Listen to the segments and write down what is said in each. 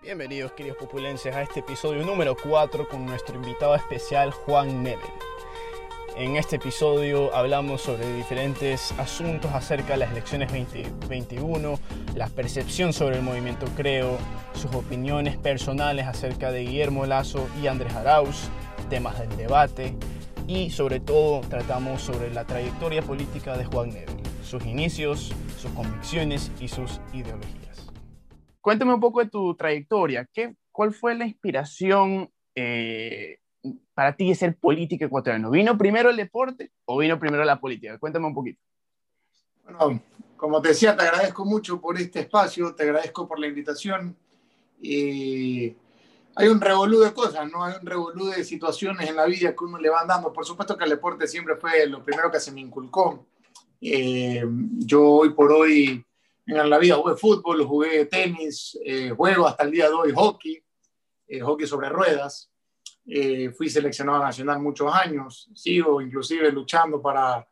Bienvenidos queridos populenses a este episodio número 4 con nuestro invitado especial Juan Nebel. En este episodio hablamos sobre diferentes asuntos acerca de las elecciones 2021, la percepción sobre el movimiento Creo, sus opiniones personales acerca de Guillermo Lazo y Andrés Arauz, temas del debate y sobre todo tratamos sobre la trayectoria política de Juan Nebel, sus inicios, sus convicciones y sus ideologías. Cuéntame un poco de tu trayectoria. ¿Qué, ¿Cuál fue la inspiración eh, para ti de ser político ecuatoriano? ¿Vino primero el deporte o vino primero la política? Cuéntame un poquito. Bueno, como te decía, te agradezco mucho por este espacio, te agradezco por la invitación. Y hay un revolú de cosas, ¿no? Hay un revolú de situaciones en la vida que uno le van dando. Por supuesto que el deporte siempre fue lo primero que se me inculcó. Eh, yo hoy por hoy en la vida jugué fútbol, jugué tenis, eh, juego hasta el día de hoy hockey, eh, hockey sobre ruedas. Eh, fui seleccionado nacional muchos años, sigo inclusive luchando para,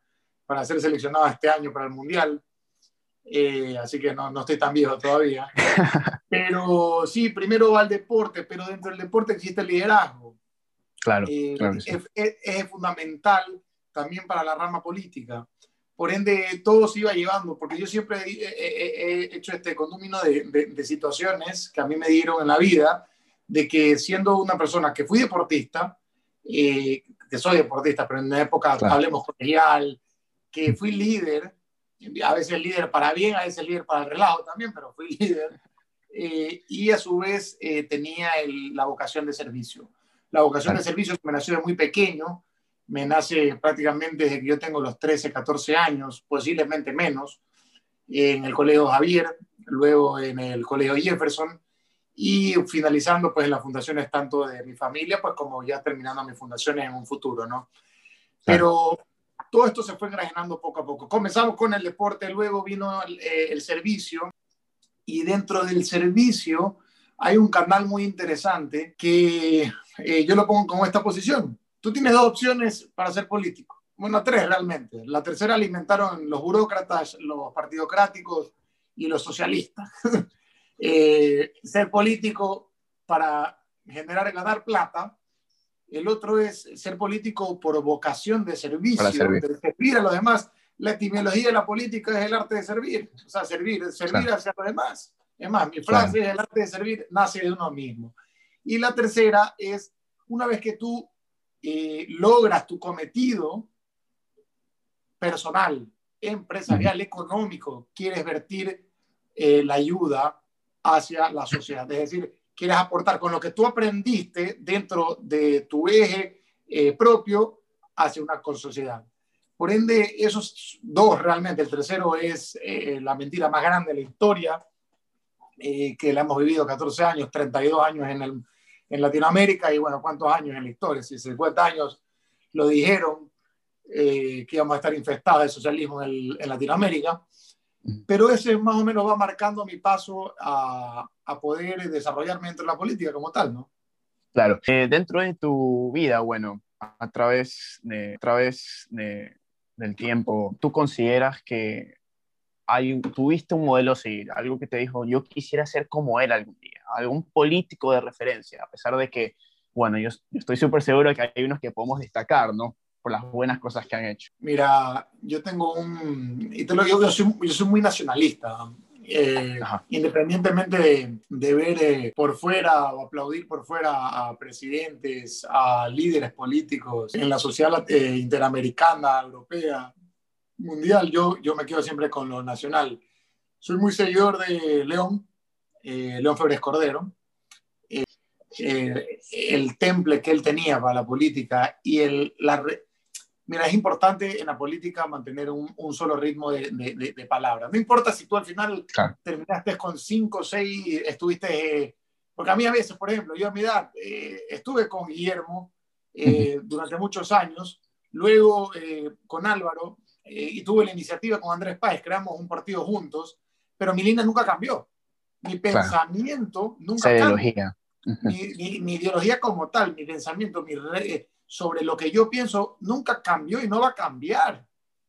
para ser seleccionado este año para el Mundial. así que no, no, estoy tan viejo todavía. Pero sí, primero va el deporte, pero dentro del deporte existe el liderazgo. Claro, claro es, es, es fundamental también para la rama política. Por ende, todo se iba llevando, porque yo siempre he, hecho este condumino de, de, situaciones que a mí me dieron en la vida, de que siendo una persona que fui deportista, eh, que soy deportista, pero en una época, hablemos colegial, que fui líder, a veces líder para bien, a veces líder para el relajo también, pero fui líder, eh, y a su vez eh, tenía la vocación de servicio. La vocación de servicio me nació de muy pequeño, me nace prácticamente desde que yo tengo los 13, 14 años, posiblemente menos, en el Colegio Javier, luego en el Colegio Jefferson y finalizando pues en las fundaciones tanto de mi familia pues como ya terminando mis fundaciones en un futuro, ¿no? Pero todo esto se fue engrajenando poco a poco. Comenzamos con el deporte, luego vino el, eh, el servicio y dentro del servicio hay un canal muy interesante que eh, yo lo pongo como esta posición, Tú tienes dos opciones para ser político. Bueno, tres realmente. La tercera alimentaron los burócratas, los partidocráticos y los socialistas. eh, ser político para generar, ganar plata. El otro es ser político por vocación de servicio, servir. de servir a los demás. La etimología de la política es el arte de servir, o sea, servir, servir claro. hacia los demás. Es más, mi frase claro. es el arte de servir nace de uno mismo. Y la tercera es, una vez que tú eh, logras tu cometido personal, empresarial, económico, quieres vertir eh, la ayuda hacia la sociedad. Es decir, quieres aportar con lo que tú aprendiste dentro de tu eje eh, propio hacia una sociedad. Por ende, esos dos realmente, el tercero es eh, la mentira más grande de la historia, que la hemos vivido 14 años, 32 años en el, en Latinoamérica y bueno, ¿cuántos años en la historia? Si 50 años lo dijeron eh, que íbamos a estar infestados de socialismo en, en, Latinoamérica, pero ese más o menos va marcando mi paso a, a poder desarrollarme dentro de la política como tal, ¿no? Claro, eh, dentro de tu vida, bueno, a través, de, a través de, del tiempo, ¿tú consideras que hay, tuviste un modelo a seguir, algo que te dijo, yo quisiera ser como él algún día, algún político de referencia, a pesar de que, bueno, yo, yo estoy súper seguro de que hay unos que podemos destacar, ¿no? Por las buenas cosas que han hecho. Mira, yo tengo un, y te lo digo, yo soy, yo soy muy nacionalista, eh, independientemente de, de ver eh, por fuera o aplaudir por fuera a presidentes, a líderes políticos en la sociedad eh, interamericana, europea, mundial, yo, yo me quedo siempre con lo nacional. Soy muy seguidor de León, eh, León Febres Cordero, eh, eh, el temple que él tenía para la política y el, la... Mira, es importante en la política mantener un, un solo ritmo de, de, de, palabras. No importa si tú al final claro. terminaste con cinco o seis, estuviste... porque a mí a veces, por ejemplo, yo a mi edad estuve con Guillermo uh -huh. durante muchos años, luego con Álvaro, eh, y tuve la iniciativa con Andrés Páez, creamos un partido juntos, pero mi línea nunca cambió. Mi pensamiento claro. nunca Esa cambió. Ideología. Mi, mi, mi, ideología como tal, mi pensamiento mi re, sobre lo que yo pienso, nunca cambió y no va a cambiar.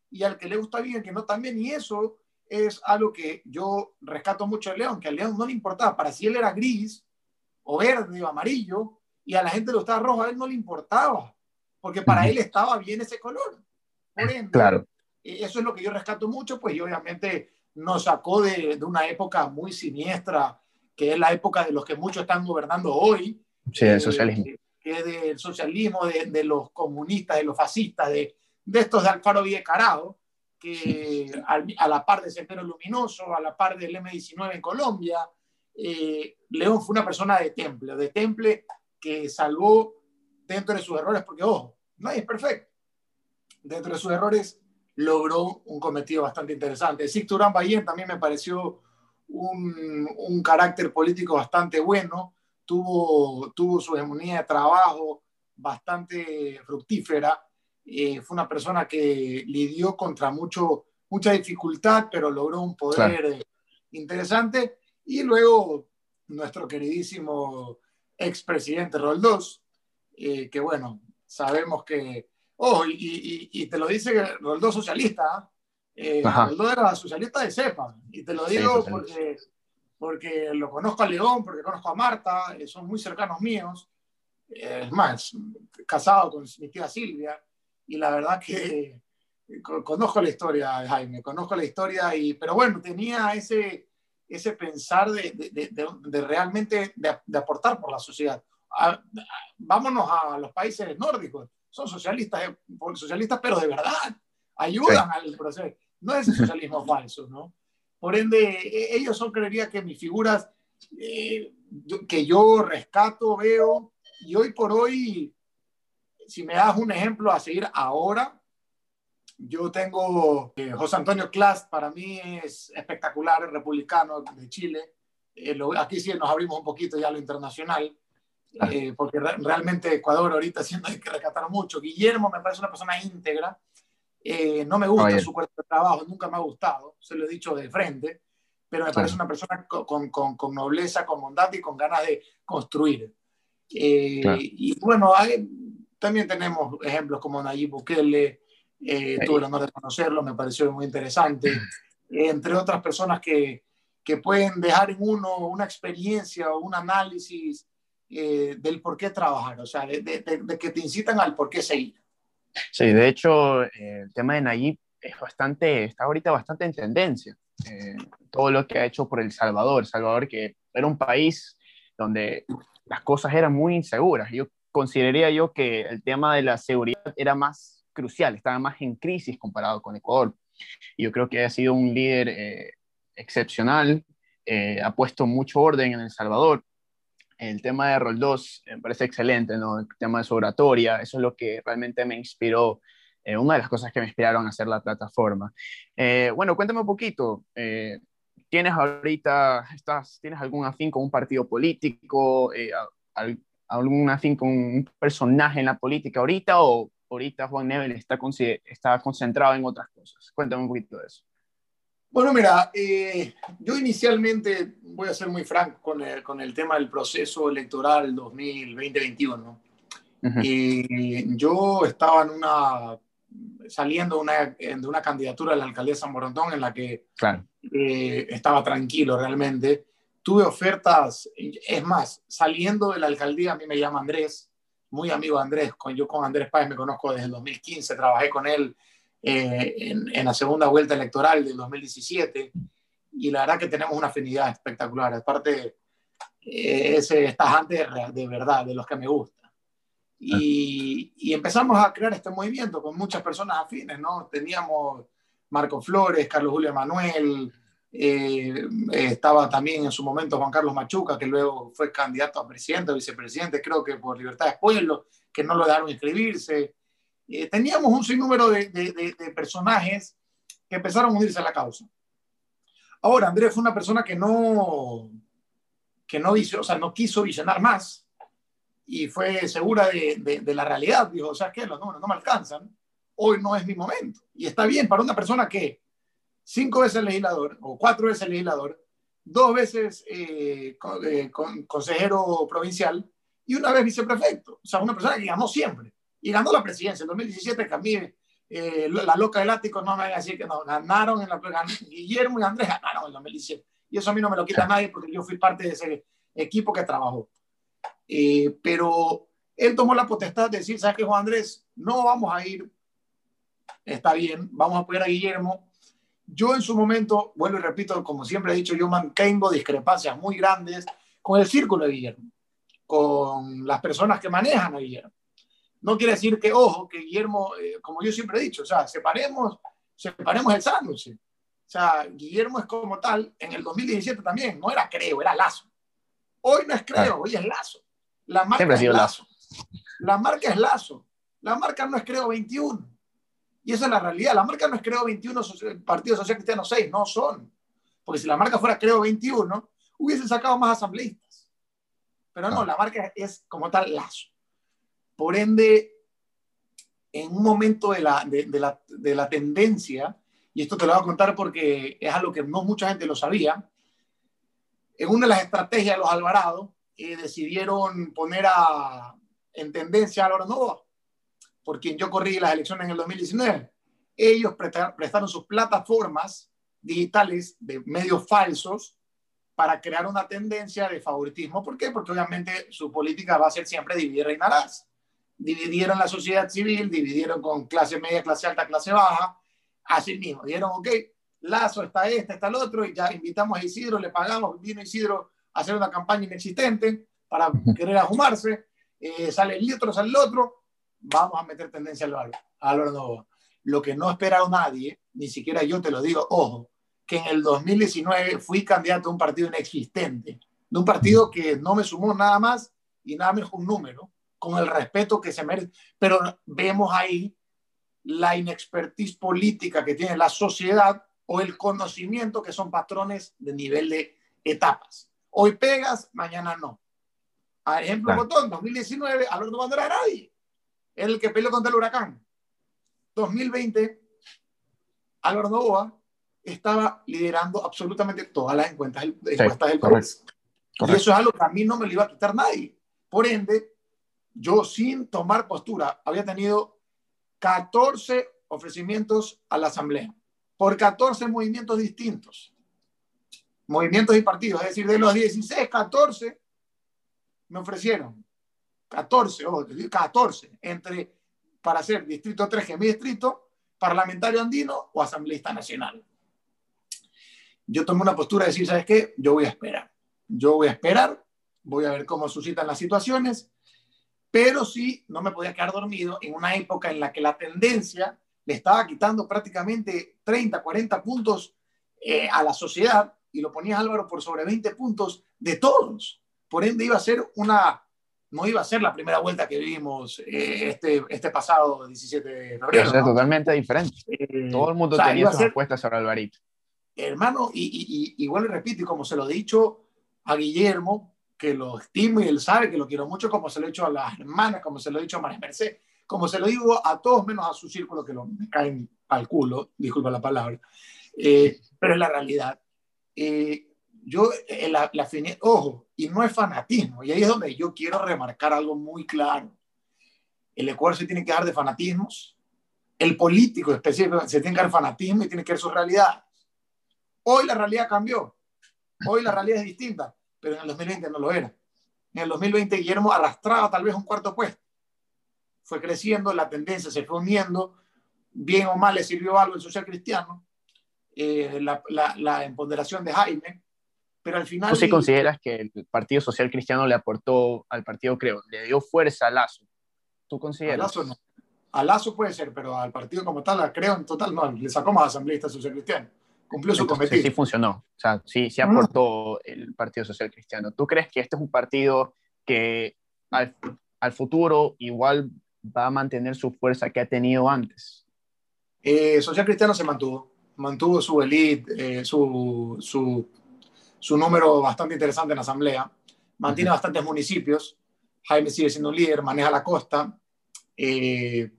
Y al que le gusta bien, que no también, y eso es algo que yo rescato mucho a León, que a León no le importaba, para si él era gris, o verde o amarillo, y a la gente le gustaba rojo, a él no le importaba, porque para él estaba bien ese color. Por ende, claro. Eso es lo que yo rescato mucho, pues y obviamente nos sacó de, de, una época muy siniestra, que es la época de los que muchos están gobernando hoy. Sí, el socialismo. Eh, que es del socialismo, de, de, los comunistas, de los fascistas, de, de estos de Alfaro Villecarado, que a, a, la par de Sendero Luminoso, a la par del M19 en Colombia, eh, León fue una persona de temple, de temple que salvó dentro de sus errores, porque ojo, nadie es perfecto. Dentro de sus errores logró un cometido bastante interesante. Sixto Durán Ballén también me pareció un, un, carácter político bastante bueno, tuvo, tuvo su hegemonía de trabajo bastante fructífera, eh, fue una persona que lidió contra mucho, mucha dificultad, pero logró un poder claro. interesante. Y luego nuestro queridísimo expresidente Roldós, eh, que bueno, sabemos que Oh, y, y, y, te lo dice Roldós socialista. ¿eh? Eh, Roldós era socialista de cepa. Y te lo digo sí, porque, porque lo conozco a León, porque conozco a Marta, eh, son muy cercanos míos. Eh, es más, casado con mi tía Silvia. Y la verdad que conozco la historia Jaime, conozco la historia. Y, pero bueno, tenía ese, ese pensar de, de, de, de realmente de, aportar por la sociedad. A, a, vámonos a los países nórdicos son socialistas, eh, socialistas, pero de verdad, ayudan sí. al proceso. No es el socialismo falso, ¿no? Por ende, e, ellos son, creería que mis figuras eh, que yo rescato, veo, y hoy por hoy, si me das un ejemplo a seguir ahora, yo tengo eh, José Antonio Clast, para mí es espectacular, republicano de Chile. Eh, lo, aquí sí nos abrimos un poquito ya a lo internacional eh, porque re realmente Ecuador ahorita siendo hay que rescatar mucho. Guillermo me parece una persona íntegra, eh, no me gusta Oye. su cuerpo de trabajo, nunca me ha gustado, se lo he dicho de frente, pero me parece una persona con, con, con, nobleza, con bondad y con ganas de construir. Eh, claro. Y bueno, hay, también tenemos ejemplos como Nayib Bukele, eh, tuve el honor de conocerlo, me pareció muy interesante, entre otras personas que, que pueden dejar en uno una experiencia o un análisis eh, del por qué trabajar, o sea, de, que te incitan al por qué seguir. Sí, de hecho, eh, el tema de Nayib es bastante, está ahorita bastante en tendencia. Eh, todo lo que ha hecho por El Salvador, Salvador que era un país donde las cosas eran muy inseguras. Yo consideraría yo que el tema de la seguridad era más crucial, estaba más en crisis comparado con Ecuador. Yo creo que ha sido un líder eh, excepcional, ha puesto mucho orden en El Salvador el tema de Roldós me parece excelente, ¿no? El tema de su oratoria, eso es lo que realmente me inspiró, eh, una de las cosas que me inspiraron a hacer la plataforma. Eh, bueno, cuéntame un poquito, eh, ¿tienes ahorita, estás, tienes algún afín con un partido político, eh, algún afín con un personaje en la política ahorita o ahorita Juan Nebel está, está concentrado en otras cosas? Cuéntame un poquito de eso. Bueno, mira, eh, yo inicialmente, voy a ser muy franco con el, con el tema del proceso electoral 2020-2021. ¿no? Uh -huh. eh, yo estaba en una, saliendo una, de una candidatura a la alcaldía de San Borondón en la que claro. eh, estaba tranquilo realmente. Tuve ofertas, es más, saliendo de la alcaldía, a mí me llama Andrés, muy amigo de Andrés, con, yo con Andrés Páez me conozco desde el 2015, trabajé con él eh, en, en, la segunda vuelta electoral del 2017 y la verdad que tenemos una afinidad espectacular. Aparte, eh, ese es tajante de verdad, de los que me gusta. Y, y, empezamos a crear este movimiento con muchas personas afines, ¿no? Teníamos Marco Flores, Carlos Julio Manuel, eh, estaba también en su momento Juan Carlos Machuca, que luego fue candidato a presidente vicepresidente, creo que por Libertad de Pueblo, que no lo dejaron inscribirse eh, teníamos un sinnúmero de, de, personajes que empezaron a unirse a la causa. Ahora, Andrés fue una persona que no, que no, o sea, no quiso visionar más y fue segura de, la realidad. Dijo, o sea, que los números no me alcanzan, hoy no es mi momento. Y está bien para una persona que cinco veces legislador o cuatro veces legislador, dos veces eh, eh, consejero provincial y una vez viceprefecto. O sea, una persona que ganó siempre y ganó la presidencia. En 2017 cambié eh, la loca del ático, no me voy a decir que no, ganaron, en la, Guillermo y Andrés ganaron en 2017. Y eso a mí no me lo quita nadie porque yo fui parte de ese equipo que trabajó. Eh, pero él tomó la potestad de decir, ¿sabes qué, Juan Andrés? No vamos a ir, está bien, vamos a apoyar a Guillermo. Yo en su momento, vuelvo y repito, como siempre he dicho, yo mantengo discrepancias muy grandes con el círculo de Guillermo, con las personas que manejan a Guillermo. No quiere decir que, ojo, que Guillermo, eh, como yo siempre he dicho, o sea, separemos, separemos el sándwich. O sea, Guillermo es como tal, en el 2017 también, no era creo, era lazo. Hoy no es creo, hoy es lazo. La marca es lazo. La marca es lazo. La marca no es creo 21. Y esa es la realidad. La marca no es creo 21, Partido Social Cristiano 6, no son. Porque si la marca fuera creo 21, hubiesen sacado más asambleístas. Pero no, la marca es como tal lazo. Por ende, en un momento de la, de, la, de la tendencia, y esto te lo voy a contar porque es algo que no mucha gente lo sabía, en una de las estrategias de los Alvarado, eh, decidieron poner a, en tendencia a Álvaro Nova, por quien yo corrí las elecciones en el 2019. Ellos prestaron sus plataformas digitales de medios falsos para crear una tendencia de favoritismo. ¿Por qué? Porque obviamente su política va a ser siempre dividir reinarás. Dividieron la sociedad civil, dividieron con clase media, clase alta, clase baja. Así mismo, dijeron, ok, Lazo está este, está el otro, y ya invitamos a Isidro, le pagamos, vino Isidro a hacer una campaña inexistente para querer ajumarse, eh, sale el otro, sale el otro, vamos a meter tendencia al valor, Álvaro Lo que no esperaba nadie, ni siquiera yo te lo digo, ojo, que en el 2019 fui candidato a un partido inexistente, de un partido que no me sumó nada más y nada menos un número, con el respeto que se merece. Pero vemos ahí la inexpertise política que tiene la sociedad o el conocimiento que son patrones de nivel de etapas. Hoy pegas, mañana no. A ejemplo, botón, 2019, Alberto Bandera era nadie. el que peleó contra el huracán. 2020, Álvaro Novoa estaba liderando absolutamente todas las encuestas, encuestas del país. Y eso es algo que a mí no me lo iba a quitar nadie. Por ende, yo sin tomar postura había tenido 14 ofrecimientos a la Asamblea por 14 movimientos distintos. Movimientos y partidos, es decir, de los 16, 14 me ofrecieron. 14, oh, 14, entre para ser distrito 3, que es mi distrito, parlamentario andino o asambleísta nacional. Yo tomé una postura de decir, ¿sabes qué? Yo voy a esperar. Yo voy a esperar, voy a ver cómo suscitan las situaciones, pero sí, no me podía quedar dormido en una época en la que la tendencia le estaba quitando prácticamente 30, 40 puntos eh, a la sociedad y lo ponía Álvaro por sobre 20 puntos de todos. Por ende iba a ser una, no iba a ser la primera vuelta que vivimos eh, este, este pasado 17 de febrero. Es totalmente diferente. Eh, Todo el mundo tenía sus apuestas sobre Alvarito. Hermano, y, y, igual le repito, y como se lo he dicho a Guillermo, que lo estimo y él sabe que lo quiero mucho, como se lo he dicho a las hermanas, como se lo he dicho a María Merced, como se lo digo a todos menos a su círculo que lo, me caen al culo, disculpa la palabra, eh, pero es la realidad. Eh, yo, eh, la, la ojo, y no es fanatismo, y ahí es donde yo quiero remarcar algo muy claro. El Ecuador se tiene que dar de fanatismos, el político específico se tiene que dar fanatismo y tiene que ver su realidad. Hoy la realidad cambió, hoy la realidad es distinta, pero en el 2020 no lo era. En el 2020 Guillermo arrastraba tal vez un cuarto puesto fue creciendo, la tendencia se fue uniendo, bien o mal le sirvió algo el social cristiano, eh, la, la, empoderación de Jaime, pero al final... ¿Tú sí consideras que el Partido Social Cristiano le aportó al partido, creo, le dio fuerza a Lazo? ¿Tú consideras? A Lazo no. A Lazo puede ser, pero al partido como tal, creo en total, no, le sacó más asambleístas social cristiano. Cumplió su cometido. Sí funcionó, o sea, sí, sí aportó el Partido Social Cristiano. ¿Tú crees que este es un partido que al, al futuro igual va a mantener su fuerza que ha tenido antes? Eh, Social Cristiano se mantuvo, mantuvo su elite, eh, su, su, su, número bastante interesante en la asamblea, mantiene bastantes municipios, Jaime sigue siendo un líder, maneja la costa, eh,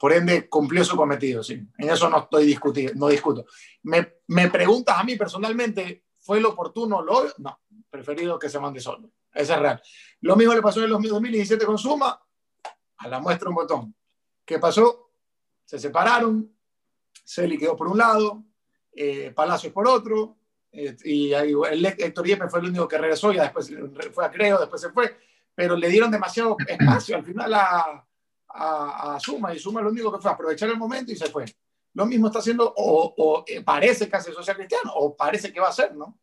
por ende cumplió su cometido, sí. En eso no estoy discutiendo, no discuto. Me, me preguntas a mí personalmente, ¿fue lo oportuno? Lo, no, preferido que se mande solo. Ese es real. Lo mismo le pasó en el 2017 con Suma, a la muestra un botón. ¿Qué pasó? Se separaron, Celi quedó por un lado, eh, Palacios por otro, eh, y ahí, el Héctor Yepes fue el único que regresó, ya después fue a Creo, después se fue, pero le dieron demasiado espacio al final a, a, a Suma y Suma lo único que fue aprovechar el momento y se fue. Lo mismo está haciendo, o, o eh, parece que hace Social Cristiano, o parece que va a hacer, ¿no?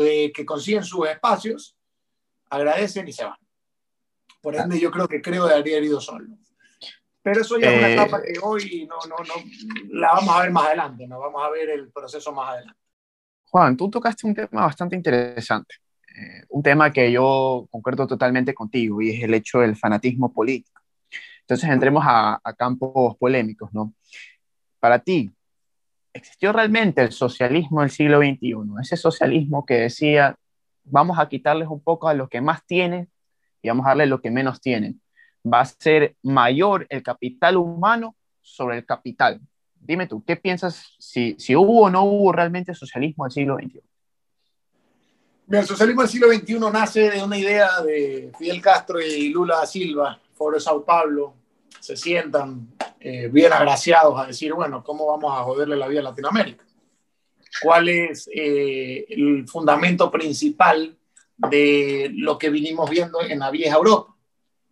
Eh, que consiguen sus espacios, agradecen y se van. Por ende, yo creo que creo de haber ido solo. Pero eso ya es una Eh, etapa que hoy no, no, no, la vamos a ver más adelante, no vamos a ver el proceso más adelante. Juan, tú tocaste un tema bastante interesante, eh, un tema que yo concuerdo totalmente contigo y es el hecho del fanatismo político. Entonces entremos a, a campos polémicos, ¿no? Para ti, ¿existió realmente el socialismo del siglo XXI? Ese socialismo que decía, vamos a quitarles un poco a los que más tienen y vamos a darle lo que menos tienen. Va a ser mayor el capital humano sobre el capital. Dime tú, ¿qué piensas si, si hubo o no hubo realmente socialismo del siglo XXI? El socialismo del siglo XXI nace de una idea de Fidel Castro y Lula da Silva, Foro de Sao Paulo, se sientan eh, bien agraciados a decir, bueno, ¿cómo vamos a joderle la vida a Latinoamérica? ¿Cuál es eh, el fundamento principal de lo que vinimos viendo en la vieja Europa?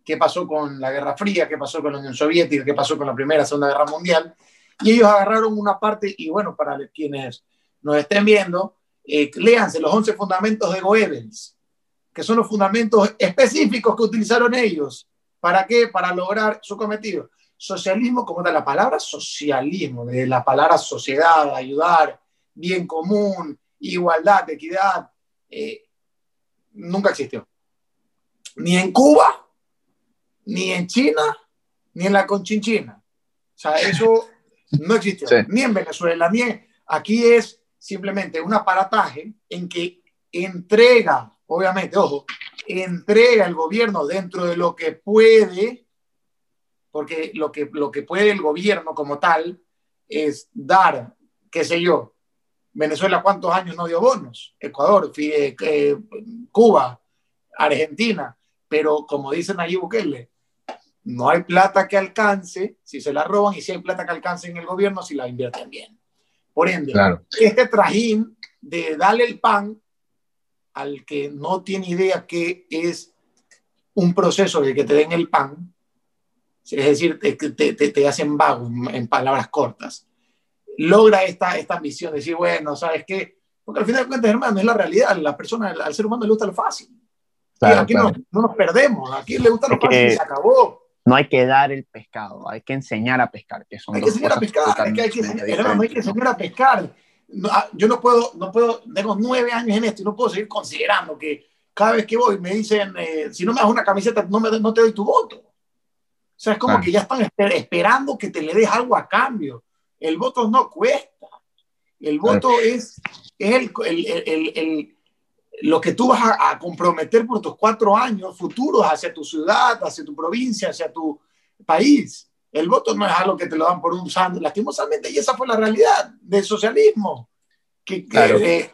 ¿Qué pasó con la Guerra Fría? ¿Qué pasó con la Unión Soviética? ¿Qué pasó con la Primera, Segunda Guerra Mundial? Y ellos agarraron una parte, y bueno, para quienes nos estén viendo, eh, léanse los 11 fundamentos de Goebbels, que son los fundamentos específicos que utilizaron ellos. ¿Para qué? Para lograr su cometido. Socialismo, como de la palabra socialismo, de la palabra sociedad, ayudar, bien común, igualdad, equidad, eh, nunca existió. Ni en Cuba, ni en China, ni en la Conchinchina. O sea, eso no existió. Sí. Ni en Venezuela, ni en... Aquí es simplemente un aparataje en que entrega, obviamente, ojo, entrega el gobierno dentro de lo que puede, porque lo que, lo que puede el gobierno como tal es dar, qué sé yo, Venezuela cuántos años no dio bonos, Ecuador, Fide- eh, Cuba, Argentina, pero como dicen allí Bukele, no hay plata que alcance si se la roban y si hay plata que alcance en el gobierno si la invierten bien. Por ende, Claro. este trajín de darle el pan al que no tiene idea que es un proceso de que te den el pan, es decir, te, te, te, te hacen vago en, palabras cortas, logra esta, esta ambición de decir, bueno, ¿sabes qué? Porque al final de cuentas, hermano, es la realidad, la persona, al ser humano le gusta lo fácil. Claro, aquí claro. No, no nos perdemos, aquí le gusta lo Es que- fácil y se acabó. No hay que dar el pescado, hay que enseñar a pescar, que son Hay que enseñar a pescar, es que hay que, hermano, hay que enseñar a pescar. No, ah, yo no puedo, no puedo, tengo nueve años en esto y no puedo seguir considerando que cada vez que voy me dicen, eh, si no me das una camiseta, no, me, no te doy tu voto. O sea, es como que ya están esper- esperando que te le des algo a cambio. El voto no cuesta. El voto es, es el, el, el, el- lo que tú vas a, a comprometer por tus cuatro años futuros hacia tu ciudad, hacia tu provincia, hacia tu país. El voto no es algo que te lo dan por un sándwich, lastimosamente, y esa fue la realidad del socialismo, que, que, Claro. eh,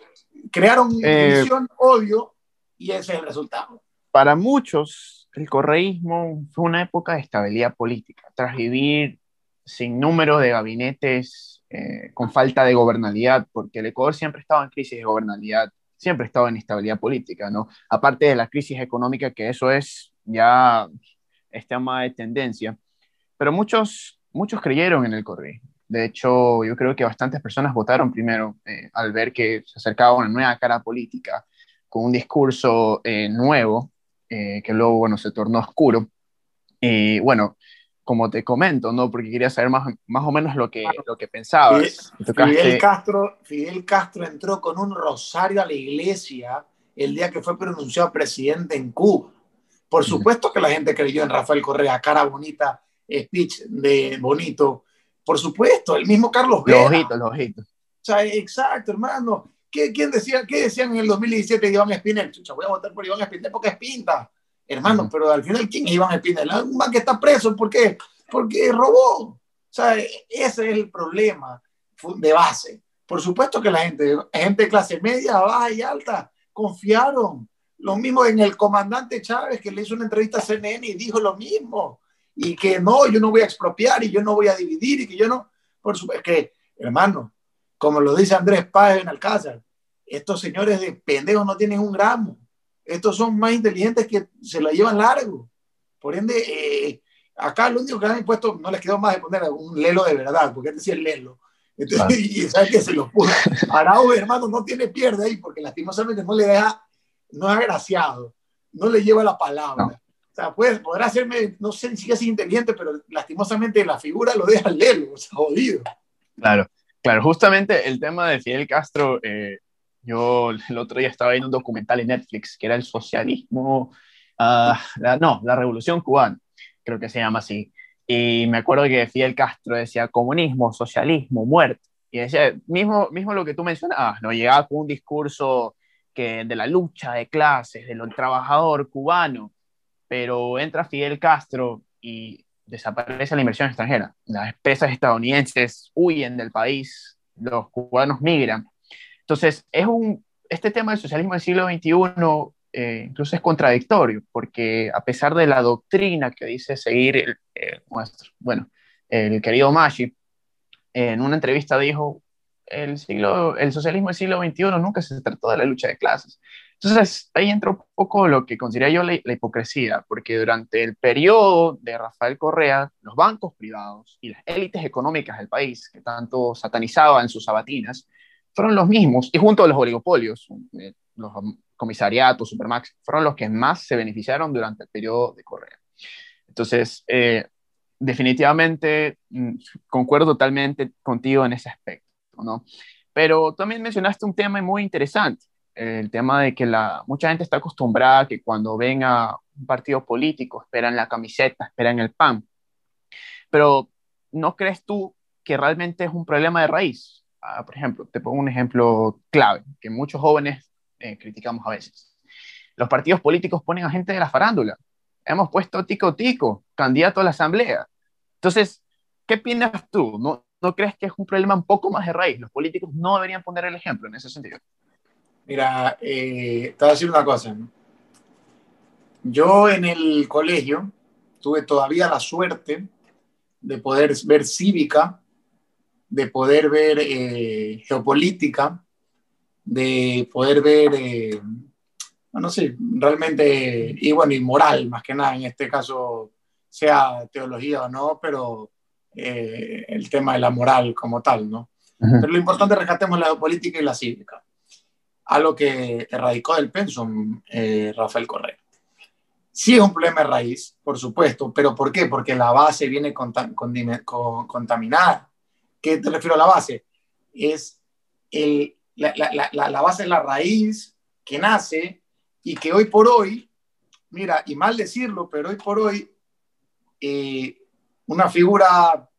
crearon Eh, división, odio, y ese es el resultado. Para muchos, el correísmo fue una época de estabilidad política, tras vivir sin número de gabinetes eh, con falta de gobernabilidad, porque el Ecuador siempre estaba en crisis de gobernabilidad, siempre estaba en inestabilidad política, ¿no? Aparte de la crisis económica, que eso es ya este tema de tendencia. Pero muchos, muchos creyeron en el correísmo. De hecho, yo creo que bastantes personas votaron primero eh, al ver que se acercaba una nueva cara política con un discurso eh, nuevo, eh, que luego, bueno, se tornó oscuro. Y bueno, como te comento, ¿no? Porque quería saber más, más o menos lo que, lo que pensabas. Fidel, Fidel Castro, Fidel Castro entró con un rosario a la iglesia el día que fue pronunciado presidente en Cuba. Por Ujú. supuesto que la gente creyó en Rafael Correa, cara bonita, speech de bonito. Por supuesto, el mismo Carlos Los Vera. ojitos, los ojitos. O sea, exacto, hermano. ¿Qué, quién decía, ¿Qué decían en el 2017 de Iván Espinel? Chucha, voy a votar por Iván Espinel porque es pinta. Hermano, pero al final, ¿quién es Iván Espinel? Un man que está preso, ¿por qué? Porque robó. O sea, ese es el problema de base. Por supuesto que la gente, gente de clase media, baja y alta, confiaron. Lo mismo en el comandante Chávez, que le hizo una entrevista a CNN y dijo lo mismo. Y que no, yo no voy a expropiar y yo no voy a dividir y que yo no. Por supuesto que, hermano, como lo dice Andrés Páez en Alcázar, estos señores de pendejos no tienen un gramo. Estos son más inteligentes que se la llevan largo. Por ende, eh, acá lo único que han impuesto, no les quedó más de poner un lelo de verdad, porque este sí es lelo. Entonces, y sabes que se lo puso. Araujo, hermano, no tiene pierde ahí, porque lastimosamente no le deja, no es agraciado, no le lleva la palabra. O pues, podrá hacerme, no sé si es inteligente, pero lastimosamente la figura lo deja lelo, o sea, jodido. Claro, claro, justamente el tema de Fidel Castro, eh, yo el otro día estaba viendo un documental en Netflix que era el socialismo, uh, no, la revolución cubana, creo que se llama así. Y me acuerdo que Fidel Castro decía comunismo, socialismo, muerte. Y decía, mismo, mismo lo que tú mencionabas, ¿no? llegaba con un discurso que, de la lucha de clases, de lo trabajador cubano, pero entra Fidel Castro y desaparece la inversión extranjera. Las empresas estadounidenses huyen del país, los cubanos migran. Entonces, es un, este tema del socialismo del siglo XXI eh, incluso es contradictorio, porque a pesar de la doctrina que dice seguir el, nuestro, bueno, el querido Maggi, en una entrevista dijo, el, siglo, el socialismo del siglo XXI nunca se trató de la lucha de clases. Entonces, ahí entra un poco lo que consideraría yo la, la, hipocresía, porque durante el periodo de Rafael Correa, los bancos privados y las élites económicas del país, que tanto satanizaban sus sabatinas, fueron los mismos, y junto a los oligopolios, eh, los comisariatos, Supermax, fueron los que más se beneficiaron durante el periodo de Correa. Entonces, eh, definitivamente mm, concuerdo totalmente contigo en ese aspecto, ¿no? Pero también mencionaste un tema muy interesante, el tema de que la, mucha gente está acostumbrada a que cuando ven a un partido político esperan la camiseta, esperan el pan. Pero ¿no crees tú que realmente es un problema de raíz? Ah, por ejemplo, te pongo un ejemplo clave, que muchos jóvenes eh, criticamos a veces. Los partidos políticos ponen a gente de la farándula. Hemos puesto Tico Tico, candidato a la asamblea. Entonces, ¿qué opinas tú? ¿No, ¿No crees que es un problema un poco más de raíz? Los políticos no deberían poner el ejemplo en ese sentido. Mira, eh, te voy a decir una cosa. Yo en el colegio tuve todavía la suerte de poder ver cívica de poder ver eh, geopolítica, de poder ver, eh, no sé, realmente, y bueno, y moral más que nada, en este caso, sea teología o no, pero eh, el tema de la moral como tal, ¿no? Pero lo importante es rescatemos la geopolítica y la cívica, algo que erradicó del pensum Rafael Correa. Sí es un problema de raíz, por supuesto, pero ¿por qué? Porque la base viene contaminada ¿Qué te refiero a la base? Es el, la, la, la, la, base es la raíz que nace y que hoy por hoy, mira, y mal decirlo, pero hoy por hoy, eh, una figura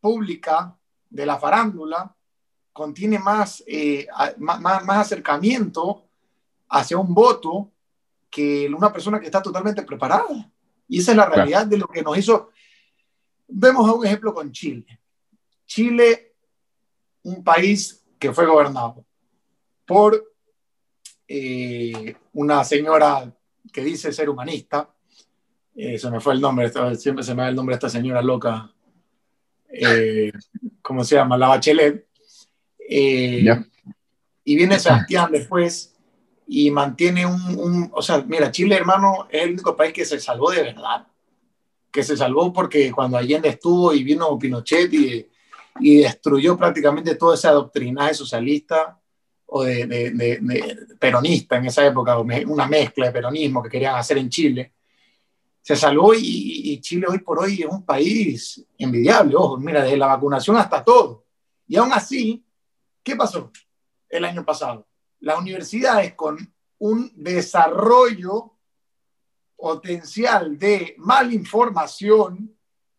pública de la farándula contiene más, eh, más, más, acercamiento hacia un voto que una persona que está totalmente preparada. Y esa es la realidad de lo que nos hizo. Vemos un ejemplo con Chile. Chile, un país que fue gobernado por eh, una señora que dice ser humanista, eh, se me fue el nombre, siempre se me da el nombre de esta señora loca, eh, ¿cómo se llama? La Bachelet. Y viene Sebastián después y mantiene un, un, o sea, mira, Chile, hermano, es el único país que se salvó de verdad, que se salvó porque cuando Allende estuvo y vino Pinochet y y destruyó prácticamente toda esa doctrinaje socialista o de, de, peronista en esa época, una mezcla de peronismo que querían hacer en Chile. Se salvó y, y, Chile hoy por hoy es un país envidiable, ojo, mira, desde la vacunación hasta todo. Y aún así, ¿qué pasó el año pasado? Las universidades con un desarrollo potencial de malinformación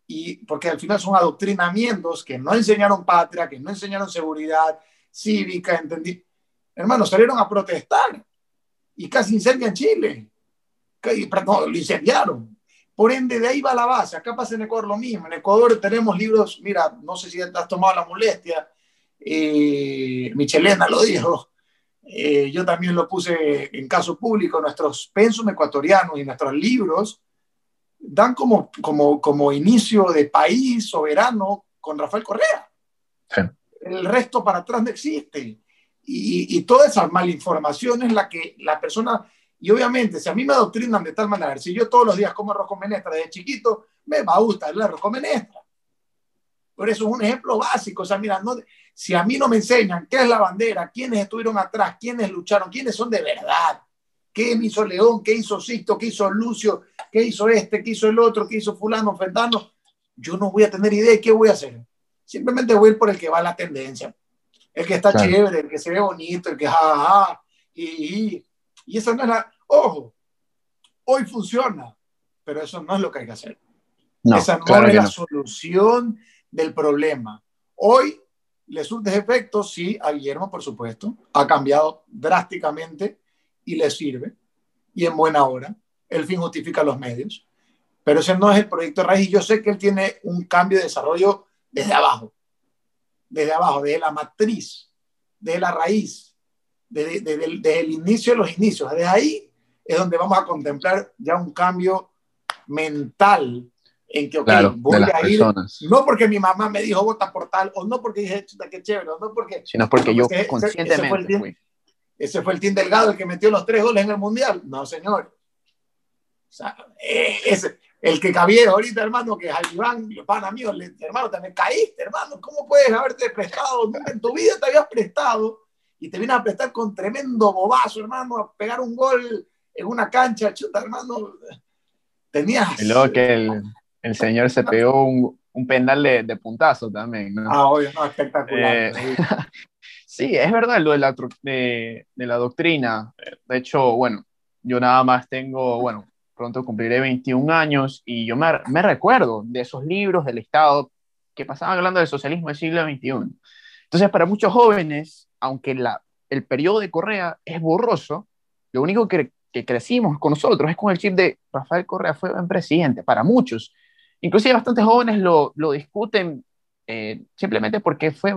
y porque al final son adoctrinamientos que no enseñaron patria, que no enseñaron seguridad cívica, entendí. Hermanos, salieron a protestar y casi incendian Chile. No, lo incendiaron. Por ende, de ahí va la base. Acá pasa en Ecuador lo mismo. En Ecuador tenemos libros, mira, no sé si has tomado la molestia, eh, Michelena lo dijo, eh, yo también lo puse en caso público, nuestros pensum ecuatorianos y nuestros libros dan como, como, como inicio de país soberano con Rafael Correa. El resto para atrás no existe. Y, y, toda esa malinformación es la que la persona Y obviamente, si a mí me adoctrinan de tal manera, si yo todos los días como arroz con menestra desde chiquito, me va a gustar el arroz con menestra. Por eso es un ejemplo básico. O sea, mira, no, si a mí no me enseñan qué es la bandera, quiénes estuvieron atrás, quiénes lucharon, quiénes son de verdad, qué hizo León, qué hizo Sisto, qué hizo Lucio, qué hizo este, qué hizo el otro, qué hizo fulano, fendano, yo no voy a tener idea de qué voy a hacer. Simplemente voy a ir por el que va a la tendencia. El que está chévere, el que se ve bonito, el que jajaja. y, y eso no es la... Ojo, hoy funciona, pero eso no es lo que hay que hacer. Esa no es la solución del problema. Hoy le surge efectos, sí, a Guillermo, por supuesto, ha cambiado drásticamente y le sirve, y en buena hora. El fin justifica los medios, pero ese no es el proyecto de raíz y yo sé que él tiene un cambio de desarrollo desde abajo, desde abajo, desde la matriz, desde la raíz, desde, desde, el, inicio de los inicios. Desde ahí es donde vamos a contemplar ya un cambio mental en que, voy a ir, no porque mi mamá me dijo vota por tal, o no porque dije, chuta, qué chévere, o no porque... Sino porque yo conscientemente... Ese fue, el team, ese fue el team Delgado el que metió los tres goles en el Mundial. No, señor. O sea, eh, ese, el que cabía ahorita, hermano, que es Iván, pana mío, hermano, te me caíste, hermano. ¿Cómo puedes haberte prestado? en tu vida te habías prestado y te vienes a prestar con tremendo bobazo, hermano, a pegar un gol en una cancha, chuta, hermano. Tenías. Luego que el, el señor se pegó un, un penal de, de, puntazo también, ¿no? Ah, obvio, no, espectacular. Eh, sí, es verdad lo de la, de, de la doctrina. De hecho, bueno, yo nada más tengo, bueno, pronto cumpliré 21 años y yo me, recuerdo de esos libros del Estado que pasaban hablando del socialismo del siglo XXI. Entonces, para muchos jóvenes, aunque la, el periodo de Correa es borroso, lo único que, que crecimos con nosotros es con el chip de Rafael Correa fue buen presidente, para muchos. Inclusive bastantes jóvenes lo, lo discuten eh, simplemente porque fue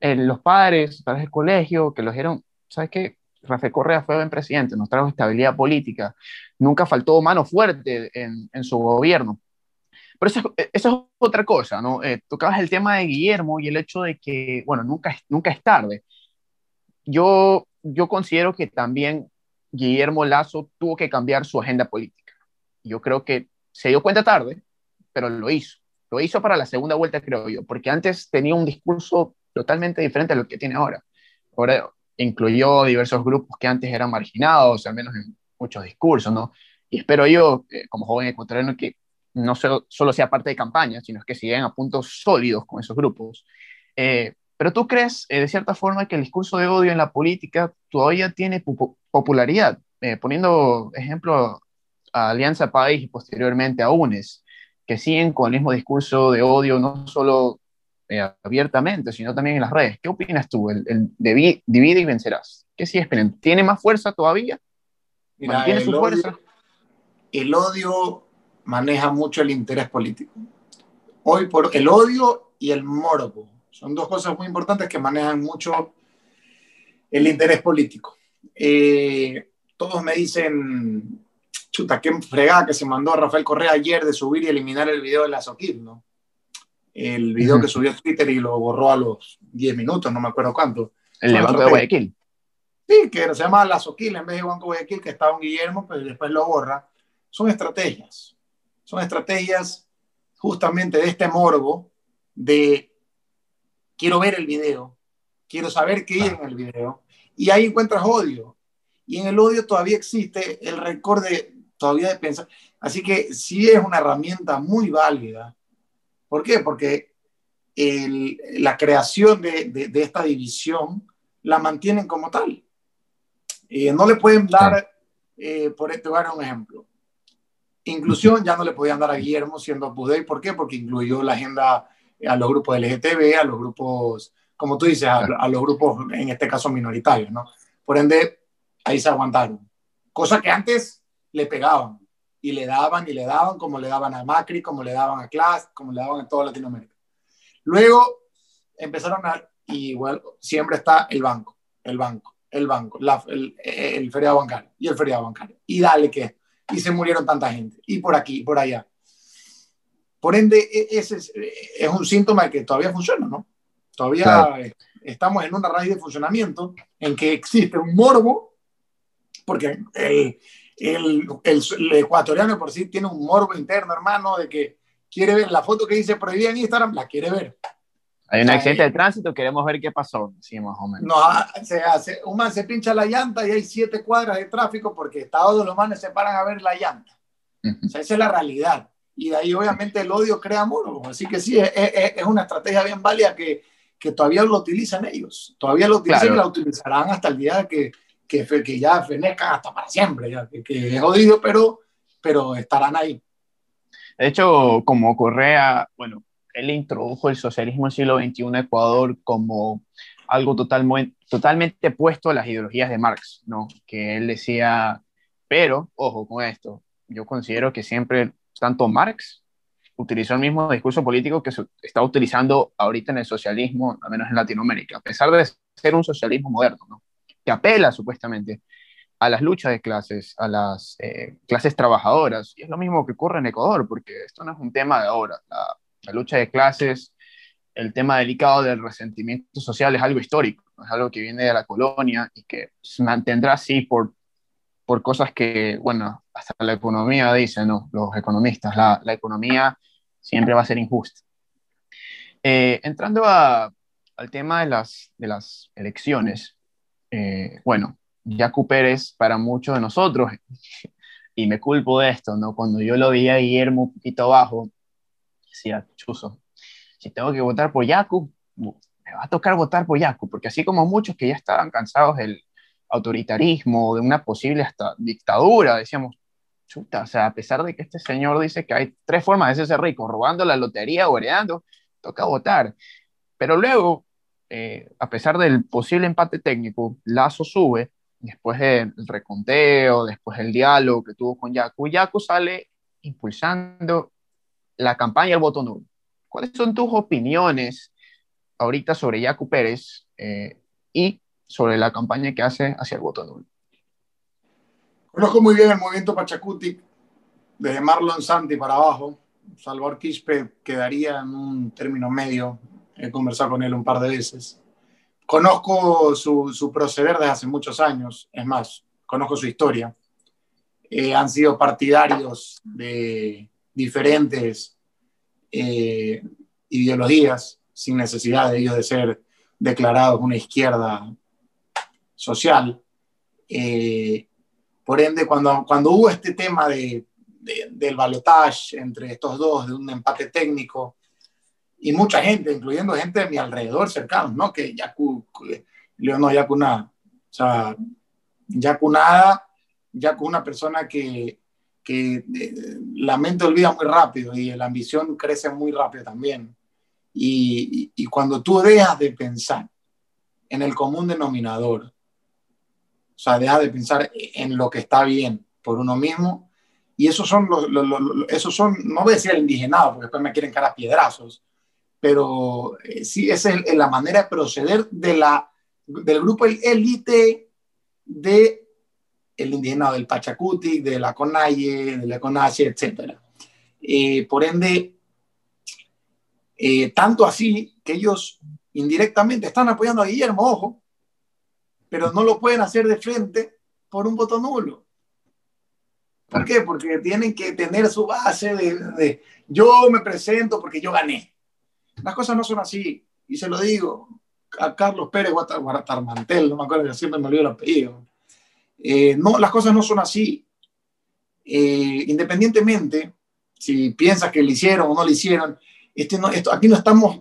eh, los padres, padres del colegio, que los dijeron, ¿sabes qué? Rafael Correa fue buen presidente, nos trajo estabilidad política, nunca faltó mano fuerte en, en su gobierno. Pero eso, eso, es otra cosa, ¿no? Eh, tocabas el tema de Guillermo y el hecho de que, bueno, nunca, nunca es tarde. Yo, yo considero que también Guillermo Lazo tuvo que cambiar su agenda política. Yo creo que se dio cuenta tarde, pero lo hizo. Lo hizo para la segunda vuelta, creo yo, porque antes tenía un discurso totalmente diferente a lo que tiene ahora. Ahora incluyó diversos grupos que antes eran marginados, al menos en muchos discursos, ¿no? Y espero yo, eh, como joven ecuatoriano, que no solo, solo, sea parte de campaña, sino que siguen a puntos sólidos con esos grupos. Eh, pero tú crees, eh, de cierta forma, que el discurso de odio en la política todavía tiene popularidad. poniendo ejemplo a Alianza País y posteriormente a UNES, que siguen con el mismo discurso de odio, no solo abiertamente, sino también en las redes. ¿Qué opinas tú? El, el divide y vencerás. ¿Qué sigues esperando? ¿Tiene más fuerza todavía? ¿Mantiene su fuerza? el odio maneja mucho el interés político. Hoy por el odio y el morbo son dos cosas muy importantes que manejan mucho el interés político. Eh, todos me dicen, chuta, qué fregada que se mandó a Rafael Correa ayer de subir y eliminar el video de la Soquil, ¿no? El video que subió a Twitter y lo borró a los 10 minutos, no me acuerdo cuánto. El de Banco de Guayaquil. Sí, que se llama La Soquil en vez de Banco Guayaquil, que estaba un Guillermo, pero después lo borra. Son estrategias son estrategias justamente de este morbo de quiero ver el video, quiero saber qué hay en el video, y ahí encuentras odio. Y en el odio todavía existe el récord de todavía de pensar. Así que sí es una herramienta muy válida. ¿Por qué? Porque la creación de, esta división la mantienen como tal. Eh, no le pueden dar, eh, por este lugar un ejemplo, Inclusión ya no le podían dar a Guillermo siendo Pudey. ¿Por qué? Porque incluyó la agenda a los grupos LGTB, a los grupos, como tú dices, a, los grupos, en este caso, minoritarios, ¿no? Por ende, ahí se aguantaron. Cosa que antes le pegaban y le daban y le daban como le daban a Macri, como le daban a Class, como le daban a toda Latinoamérica. Luego empezaron a, y bueno, siempre está el banco, el banco, el banco, el, el feriado bancario y el feriado bancario. Y dale que y se murieron tanta gente, y por aquí, por allá. Por ende, e, ese es, es un síntoma de que todavía funciona, ¿no? Todavía estamos en una raíz de funcionamiento en que existe un morbo porque el, el, el, ecuatoriano por sí tiene un morbo interno, hermano, de que quiere ver la foto que dice prohibida en Instagram, la quiere ver. Hay un accidente de tránsito, queremos ver qué pasó, sí, más o menos. No, se hace, un man se pincha la llanta y hay siete cuadras de tráfico porque todos los manes se paran a ver la llanta. O sea, esa es la realidad. Y de ahí obviamente el odio crea muros. Así que sí, es, es, es una estrategia bien válida que, que, todavía lo utilizan ellos. Todavía lo utilizan claro. y la utilizarán hasta el día que, que, que ya fenezcan hasta para siempre. Ya, que, que es jodido, pero, pero estarán ahí. De hecho, como Correa, bueno, él introdujo el socialismo del siglo XXI en Ecuador como algo total, totalmente puesto a las ideologías de Marx, ¿no? Que él decía, pero, ojo con esto, yo considero que siempre, tanto Marx utilizó el mismo discurso político que se está utilizando ahorita en el socialismo, al menos en Latinoamérica, a pesar de ser un socialismo moderno, ¿no? Que apela supuestamente a las luchas de clases, a las eh, clases trabajadoras. Y es lo mismo que ocurre en Ecuador, porque esto no es un tema de ahora. La, lucha de clases, el tema delicado del resentimiento social es algo histórico, es algo que viene de la colonia y que se mantendrá así por, por cosas que, bueno, hasta la economía dice, ¿no? Los economistas, la, economía siempre va a ser injusta. Eh, entrando al tema de las, de las elecciones, eh, bueno, Yacu Pérez para muchos de nosotros, y me culpo de esto, ¿no? Cuando yo lo vi a Guillermo un poquito abajo, decía, chuzo, si tengo que votar por Yacu, me va a tocar votar por Yacu, porque así como muchos que ya estaban cansados del autoritarismo, de una posible hasta dictadura, decíamos, chuta, o sea, a pesar de que este señor dice que hay tres formas de hacerse rico, robando la lotería o heredando, toca votar. Pero luego, eh, a pesar del posible empate técnico, Lazo sube, después del reconteo, después del diálogo que tuvo con Yacu, Yacu sale impulsando la campaña del voto nulo. ¿Cuáles son tus opiniones ahorita sobre Yacu Pérez eh, y sobre la campaña que hace hacia el voto nulo? Conozco muy bien el movimiento Pachacuti, desde Marlon Santi para abajo. Salvador Quispe quedaría en un término medio. He conversado con él un par de veces. Conozco su, su proceder desde hace muchos años. Es más, conozco su historia. Eh, han sido partidarios de diferentes eh, ideologías sin necesidad de ellos de ser declarados una izquierda social. Eh, por ende, cuando, cuando hubo este tema de, de, del balotage entre estos dos, de un empate técnico, y mucha gente, incluyendo gente de mi alrededor cercano, ¿no? Que Yacu, Leo no Yacu nada. O sea, Yacu nada, Yacu una persona que, que eh, la mente olvida muy rápido y la ambición crece muy rápido también. Y, y, cuando tú dejas de pensar en el común denominador, o sea, dejas de pensar en lo que está bien por uno mismo, y esos son, los, esos son no voy a decir el indigenado, porque después me quieren cara piedrazos, pero eh, sí, esa es la manera de proceder de la, del grupo élite de el indígena del Pachacuti, de la Conaye, de la Conache, etc. Eh, por ende, eh, tanto así que ellos indirectamente están apoyando a Guillermo, ojo, pero no lo pueden hacer de frente por un voto nulo. ¿Por qué? Porque tienen que tener su base de, de yo me presento porque yo gané. Las cosas no son así, y se lo digo a Carlos Pérez Guatarmantel, no me acuerdo, siempre me olvido el apellido eh, no, las cosas no son así. Eh, independientemente, si piensas que lo hicieron o no lo hicieron, este no, esto, aquí no estamos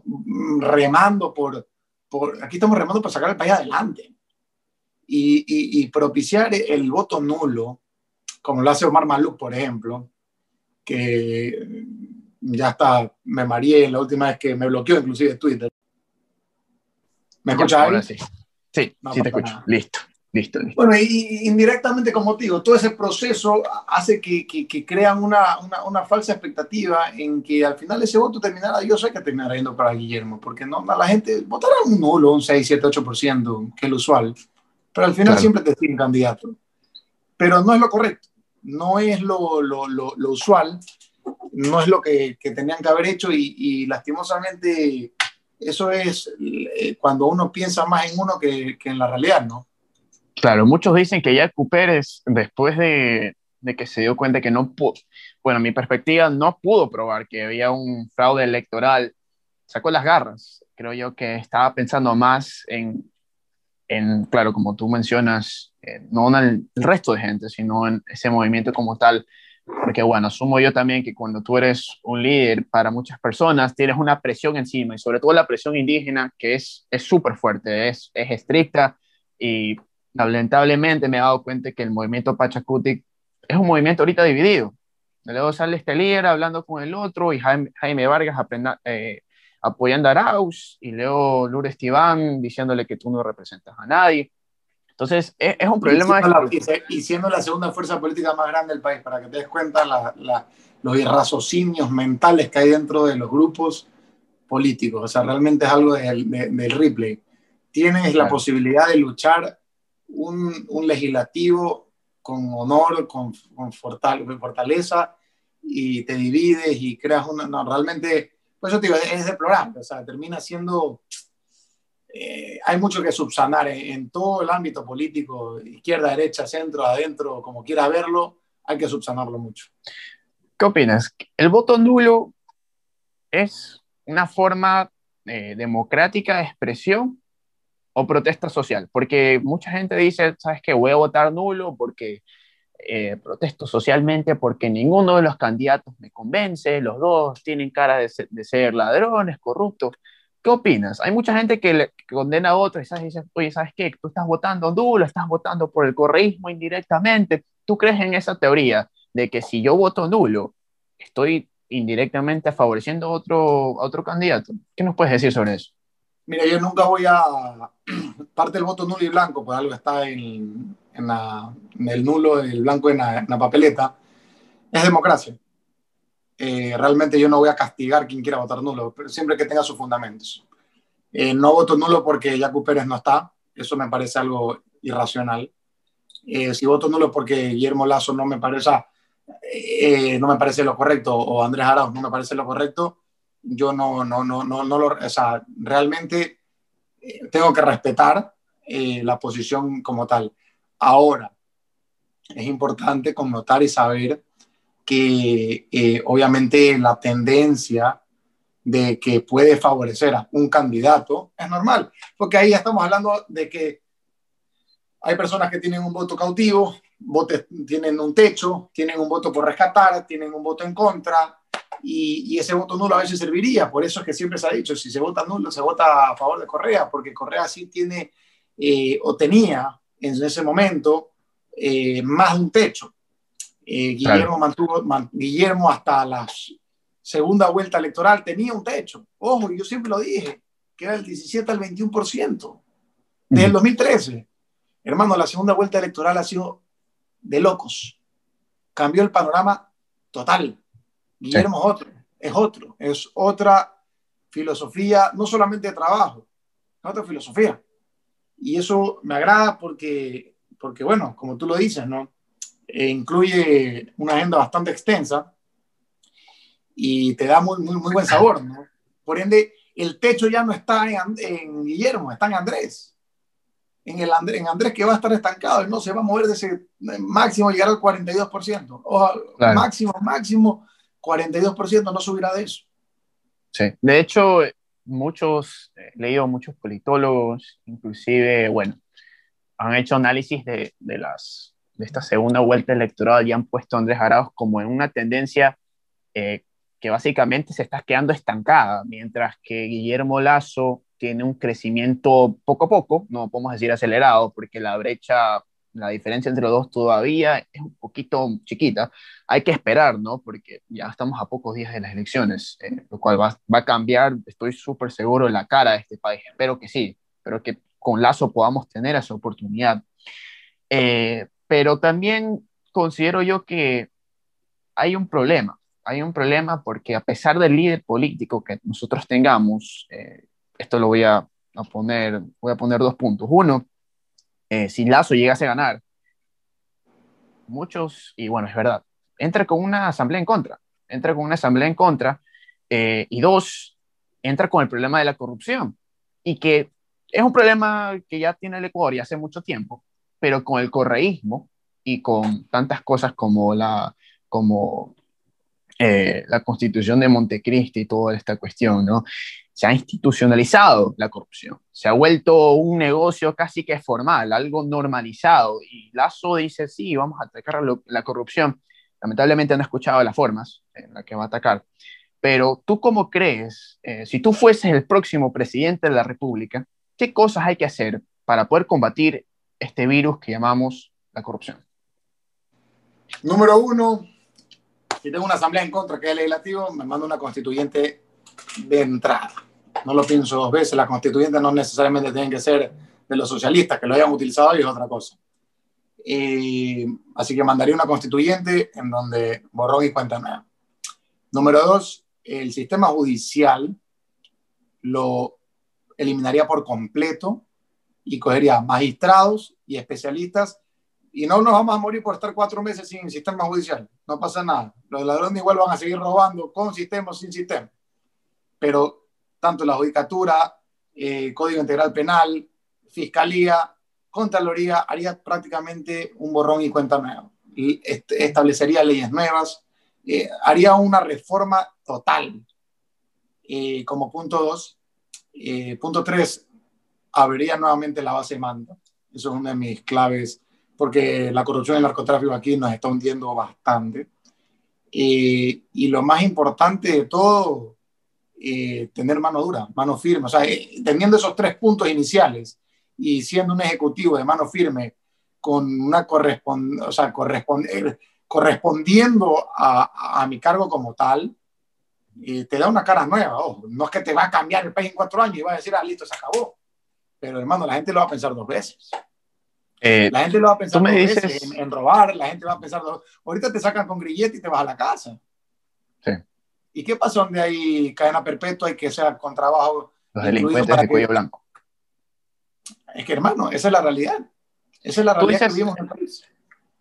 remando por, por, aquí estamos remando para sacar el país adelante. Y, y, y, propiciar el voto nulo, como lo hace Omar Maluk, por ejemplo, que ya está, me mareé la última vez que me bloqueó inclusive Twitter. ¿Me escuchas ahora sí. Sí, no, sí te escucho. Nada. Listo. Listo, listo. Bueno, y, indirectamente, como te digo, todo ese proceso hace que, que, que crean una, una, una, falsa expectativa en que al final ese voto terminara, yo sé que terminará yendo para Guillermo, porque no, la gente votará un nulo, un 6, 7, 8%, que es lo usual, pero al final claro. siempre te siguen candidato. Pero no es lo correcto, no es lo, lo, lo, lo usual, no es lo que, que, tenían que haber hecho y, lastimosamente eso es eh, cuando uno piensa más en uno que, que en la realidad, ¿no? Claro, muchos dicen que ya Pérez, después de, de que se dio cuenta que no pudo, bueno, mi perspectiva no pudo probar que había un fraude electoral, sacó las garras. Creo yo que estaba pensando más en, en claro, como tú mencionas, eh, no en el, resto de gente, sino en ese movimiento como tal. Porque bueno, asumo yo también que cuando tú eres un líder para muchas personas, tienes una presión encima y sobre todo la presión indígena que es súper fuerte, es, es estricta y lamentablemente me he dado cuenta que el movimiento Pachacutic es un movimiento ahorita dividido. Luego sale este líder hablando con el otro y Jaime, Jaime Vargas aprenda, eh, apoyando a Arauz y luego Lourdes Tibán diciéndole que tú no representas a nadie. Entonces, es, es un problema. Y siendo, la, segunda fuerza política más grande del país, para que te des cuenta la, la, los irraciocinios mentales que hay dentro de los grupos políticos. O sea, realmente es algo del, del replay. Tienes la posibilidad de luchar un, un legislativo con honor, con, con fortaleza, y te divides y creas una... No, realmente, pues yo te digo, es deplorable, o sea, termina siendo... Eh, hay mucho que subsanar en, todo el ámbito político, izquierda, derecha, centro, adentro, como quiera verlo, hay que subsanarlo mucho. ¿Qué opinas? ¿El voto nulo es una forma eh, democrática de expresión o protesta social, porque mucha gente dice, sabes que voy a votar nulo porque eh, protesto socialmente porque ninguno de los candidatos me convence, los dos tienen cara de ser, ladrones, corruptos. ¿Qué opinas? Hay mucha gente que, le, condena a otro y dice, oye, ¿sabes qué? Tú estás votando nulo, estás votando por el correísmo indirectamente. ¿Tú crees en esa teoría de que si yo voto nulo, estoy indirectamente favoreciendo a otro, a otro candidato? ¿Qué nos puedes decir sobre eso? Mira, yo nunca voy a... Parte del voto nulo y blanco, pues algo está en, en, el nulo, el blanco en la, papeleta, es democracia. Eh, realmente yo no voy a castigar quien quiera votar nulo, pero siempre que tenga sus fundamentos. Eh, no voto nulo porque Jacu Pérez no está, eso me parece algo irracional. Eh, si voto nulo porque Guillermo Lazo no me parece, no me parece lo correcto, o Andrés Arauz no me parece lo correcto, yo no, no, no, no, no lo, o sea, realmente eh, tengo que respetar eh, la posición como tal. Ahora, es importante connotar y saber que eh, obviamente la tendencia de que puede favorecer a un candidato es normal, porque ahí estamos hablando de que hay personas que tienen un voto cautivo, votos, tienen un techo, tienen un voto por rescatar, tienen un voto en contra, y, ese voto nulo a veces serviría. Por eso es que siempre se ha dicho, si se vota nulo, se vota a favor de Correa, porque Correa sí tiene eh, o tenía en ese momento eh, más de un techo. Eh, Guillermo, mantuvo, Guillermo hasta la segunda vuelta electoral tenía un techo. Ojo, yo siempre lo dije, que era el 17 al 21%, desde el 2013. Hermano, la segunda vuelta electoral ha sido de locos. Cambió el panorama total. Guillermo es otro, es otro, es otra filosofía, no solamente de trabajo, es otra filosofía. Y eso me agrada porque, porque bueno, como tú lo dices, ¿no? E incluye una agenda bastante extensa y te da muy, muy, muy buen sabor, ¿no? Por ende, el techo ya no está en, Guillermo, está en Andrés. En, el Andrés, en Andrés que va a estar estancado, no se va a mover de ese máximo, llegar al 42%. O máximo, máximo 42% no subirá de eso. Sí, de hecho, muchos, he leído muchos politólogos, inclusive, bueno, han hecho análisis de, de, las, de esta segunda vuelta electoral y han puesto a Andrés Arauz como en una tendencia eh, que básicamente se está quedando estancada, mientras que Guillermo Lazo tiene un crecimiento poco a poco, no podemos decir acelerado, porque la brecha la diferencia entre los dos todavía es un poquito chiquita. Hay que esperar, ¿no? Porque ya estamos a pocos días de las elecciones, eh, lo cual va, va, a cambiar, estoy súper seguro, la cara de este país. Espero que sí, espero que con Lazo podamos tener esa oportunidad. Eh, pero también considero yo que hay un problema. Hay un problema porque a pesar del líder político que nosotros tengamos, eh, esto lo voy a, a, poner, voy a poner dos puntos. Uno, eh, si Lazo llegase a ganar, muchos, y bueno, es verdad, entra con una asamblea en contra, entra con una asamblea en contra, eh, y dos, entra con el problema de la corrupción, y que es un problema que ya tiene el Ecuador y hace mucho tiempo, pero con el correísmo y con tantas cosas como la, como, eh, la constitución de Montecristi y toda esta cuestión, ¿no? Se ha institucionalizado la corrupción, se ha vuelto un negocio casi que formal, algo normalizado. Y Lazo dice, sí, vamos a atacar la corrupción. Lamentablemente no he escuchado las formas en las que va a atacar. Pero tú cómo crees, eh, si tú fueses el próximo presidente de la República, ¿qué cosas hay que hacer para poder combatir este virus que llamamos la corrupción? Número uno, si tengo una asamblea en contra que es legislativo, me mando una constituyente de entrada. No lo pienso dos veces, las constituyentes no necesariamente tienen que ser de los socialistas, que lo hayan utilizado y es otra cosa. así que mandaría una constituyente en donde borrón y cuenta. Número dos, el sistema judicial lo eliminaría por completo y cogería magistrados y especialistas y no nos vamos a morir por estar cuatro meses sin sistema judicial. No pasa nada. Los ladrones igual van a seguir robando con sistema o sin sistema. Pero tanto la judicatura, eh, Código Integral Penal, Fiscalía, Contraloría haría prácticamente un borrón y cuenta nueva. Y establecería leyes nuevas, eh, haría una reforma total. Eh, como punto dos. punto tres, abriría nuevamente la base de mando. Eso es una de mis claves porque la corrupción y el narcotráfico aquí nos está hundiendo bastante. Eh, y lo más importante de todo, eh, tener mano dura, mano firme. O sea, eh, teniendo esos tres puntos iniciales y siendo un ejecutivo de mano firme con una correspond o sea, correspondiendo a, a, mi cargo como tal, te da una cara nueva. no es que te va a cambiar el país en cuatro años y va a decir, ah, listo, se acabó. Pero hermano, la gente lo va a pensar dos veces. Eh, la gente lo va a pensar me dices... en, robar, la gente va a pensar, ahorita te sacan con grillete y te vas a la casa. Sí. ¿Y qué pasa donde hay cadena perpetua y que sea con trabajo? Los delincuentes de cuello blanco. Es que, hermano, esa es la realidad. Esa es la realidad que vivimos en el país.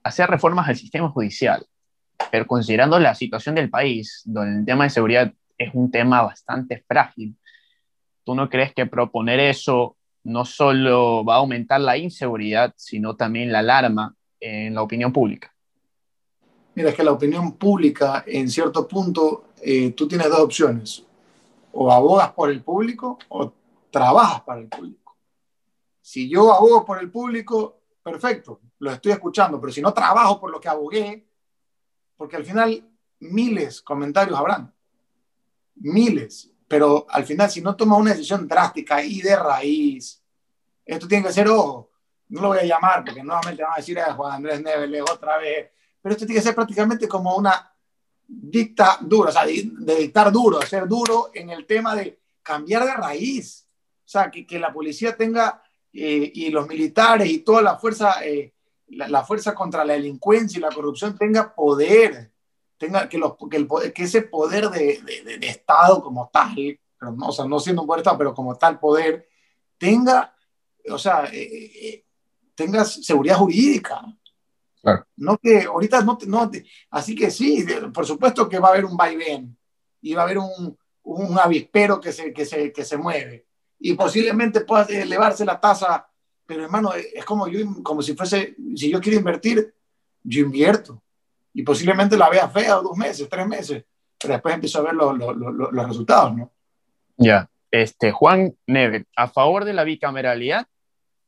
Hacer reformas al sistema judicial, pero considerando la situación del país, donde el tema de seguridad es un tema bastante frágil, ¿tú no crees que proponer eso no solo va a aumentar la inseguridad, sino también la alarma en la opinión pública. Mira, es que la opinión pública, en cierto punto, eh, tú tienes dos opciones. O abogas por el público o trabajas para el público. Si yo abogo por el público, perfecto, lo estoy escuchando, pero si no trabajo por lo que abogué, porque al final miles comentarios habrán, miles, pero al final si no tomas una decisión drástica y de raíz, esto tiene que ser, ojo, no lo voy a llamar porque nuevamente van a decir a Juan Andrés Neves otra vez, pero esto tiene que ser prácticamente como una dictadura, o sea, de, dictar duro, ser duro en el tema de cambiar de raíz, o sea, que, que la policía tenga eh, y los militares y toda la fuerza, eh, la, fuerza contra la delincuencia y la corrupción tenga poder, tenga que, los, que, el que ese poder de, de, de, Estado como tal, pero no, o sea, no siendo un poder de Estado, pero como tal poder, tenga, o sea, eh, eh, tengas seguridad jurídica. No que ahorita no, no, así que sí, por supuesto que va a haber un vaivén y va a haber un, un avispero que se, que, se, que se mueve y posiblemente pueda elevarse la tasa, pero hermano, es como, yo, como si fuese, si yo quiero invertir, yo invierto y posiblemente la vea fea dos meses, tres meses, pero después empiezo a ver los, los, los resultados, ¿no? Ya, este, Juan Neve, ¿a favor de la bicameralidad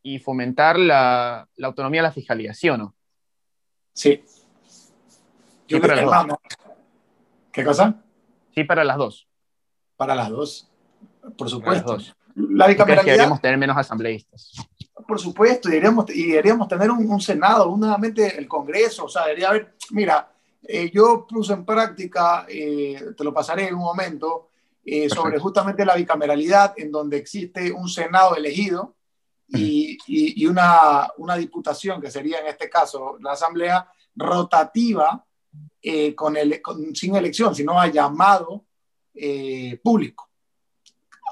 y fomentar la, la autonomía de la fiscalía, ¿sí o no? Sí. Sí, para las dos. ¿Qué cosa? Sí, para las dos. Para las dos, por supuesto. Las dos. La bicameralidad. Que deberíamos tener menos asambleístas por supuesto, y deberíamos, y deberíamos tener un, Senado, nuevamente el Congreso, o sea, debería haber, mira, eh, yo puse en práctica, eh, te lo pasaré en un momento, eh, sobre justamente la bicameralidad, en donde existe un Senado elegido y, y, una, una, diputación, que sería en este caso la Asamblea rotativa, con el, sin elección, sino a llamado público,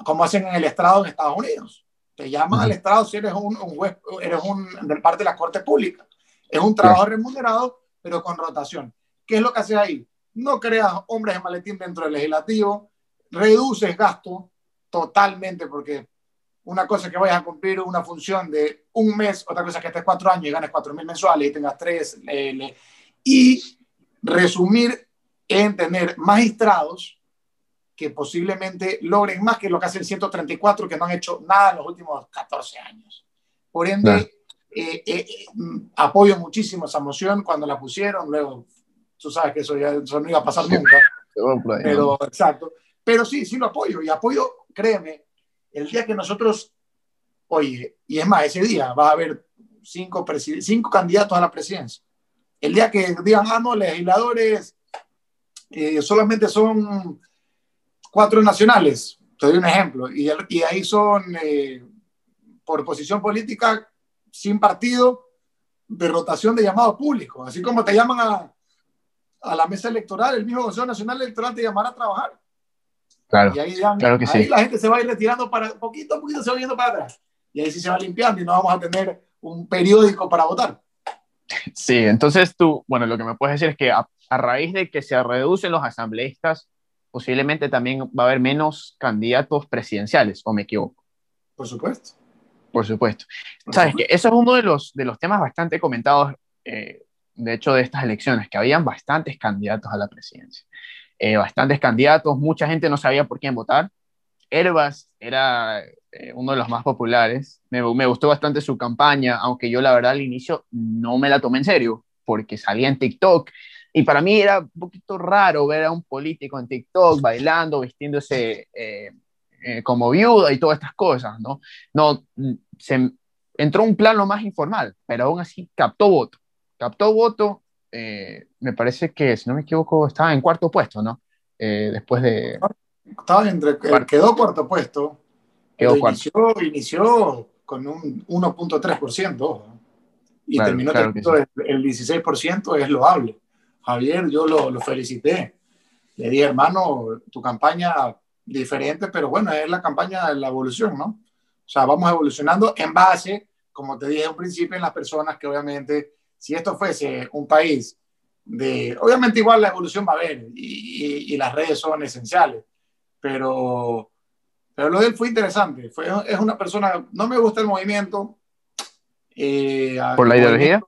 como hacen en el estrado en Estados Unidos. Te llaman al Estado si eres un, juez, eres un del parte de la Corte Pública. Es un trabajo remunerado, pero con rotación. ¿Qué es lo que haces ahí? No creas hombres de maletín dentro del legislativo, reduces gasto totalmente porque Una cosa es que vayas a cumplir una función de un mes, otra cosa es que estés cuatro años y ganes cuatro mil mensuales y tengas tres. y resumir en tener magistrados que posiblemente logren más que lo que hacen 134 que no han hecho nada en los últimos 14 años. Por ende, eh, eh, apoyo muchísimo esa moción cuando la pusieron, luego tú sabes que eso, ya, no iba a pasar nunca. Pero, exacto. Pero sí, sí lo apoyo. Y apoyo, créeme, el día que nosotros, oye, y es más, ese día va a haber cinco, candidatos a la presidencia. El día que digan, ah, no, legisladores eh, solamente son cuatro nacionales, te doy un ejemplo, y, y ahí son eh, por posición política sin partido de rotación de llamado público, así como te llaman a, a la mesa electoral, el mismo Consejo Nacional Electoral te llamará a trabajar. Claro, y ahí, claro que ahí la gente se va a ir retirando para poquito a poquito se va yendo para atrás. Y ahí sí se va limpiando y no vamos a tener un periódico para votar. Sí, entonces tú, bueno, lo que me puedes decir es que a, raíz de que se reducen los asambleístas, posiblemente también va a haber menos candidatos presidenciales, ¿o me equivoco? Por supuesto. Por supuesto. Sabes que eso es uno de los, de los temas bastante comentados, eh, de hecho, de estas elecciones, que habían bastantes candidatos a la presidencia. Eh, bastantes candidatos, mucha gente no sabía por quién votar. Herbas era eh, uno de los más populares. Me, me, gustó bastante su campaña, aunque yo la verdad al inicio no me la tomé en serio, porque salía en TikTok. Y para mí era un poquito raro ver a un político en TikTok bailando, vistiéndose eh, eh, como viuda y todas estas cosas, ¿no? No, se entró un plano más informal, pero aún así captó voto. Captó voto, me parece que, si no me equivoco, estaba en cuarto puesto, ¿no? después de... Estaba entre, quedó cuarto puesto inició, inició, con un 1.3% y terminó teniendo el 16%, es loable. Javier, yo lo, lo, felicité. Le dije, hermano, tu campaña diferente, pero bueno, es la campaña de la evolución, ¿no? O sea, vamos evolucionando en base, como te dije al principio, en las personas que obviamente, si esto fuese un país de, obviamente igual la evolución va a haber y, y las redes son esenciales, pero pero lo de él fue interesante. Fue, es una persona, no me gusta el movimiento. Eh, ¿Por la ideología?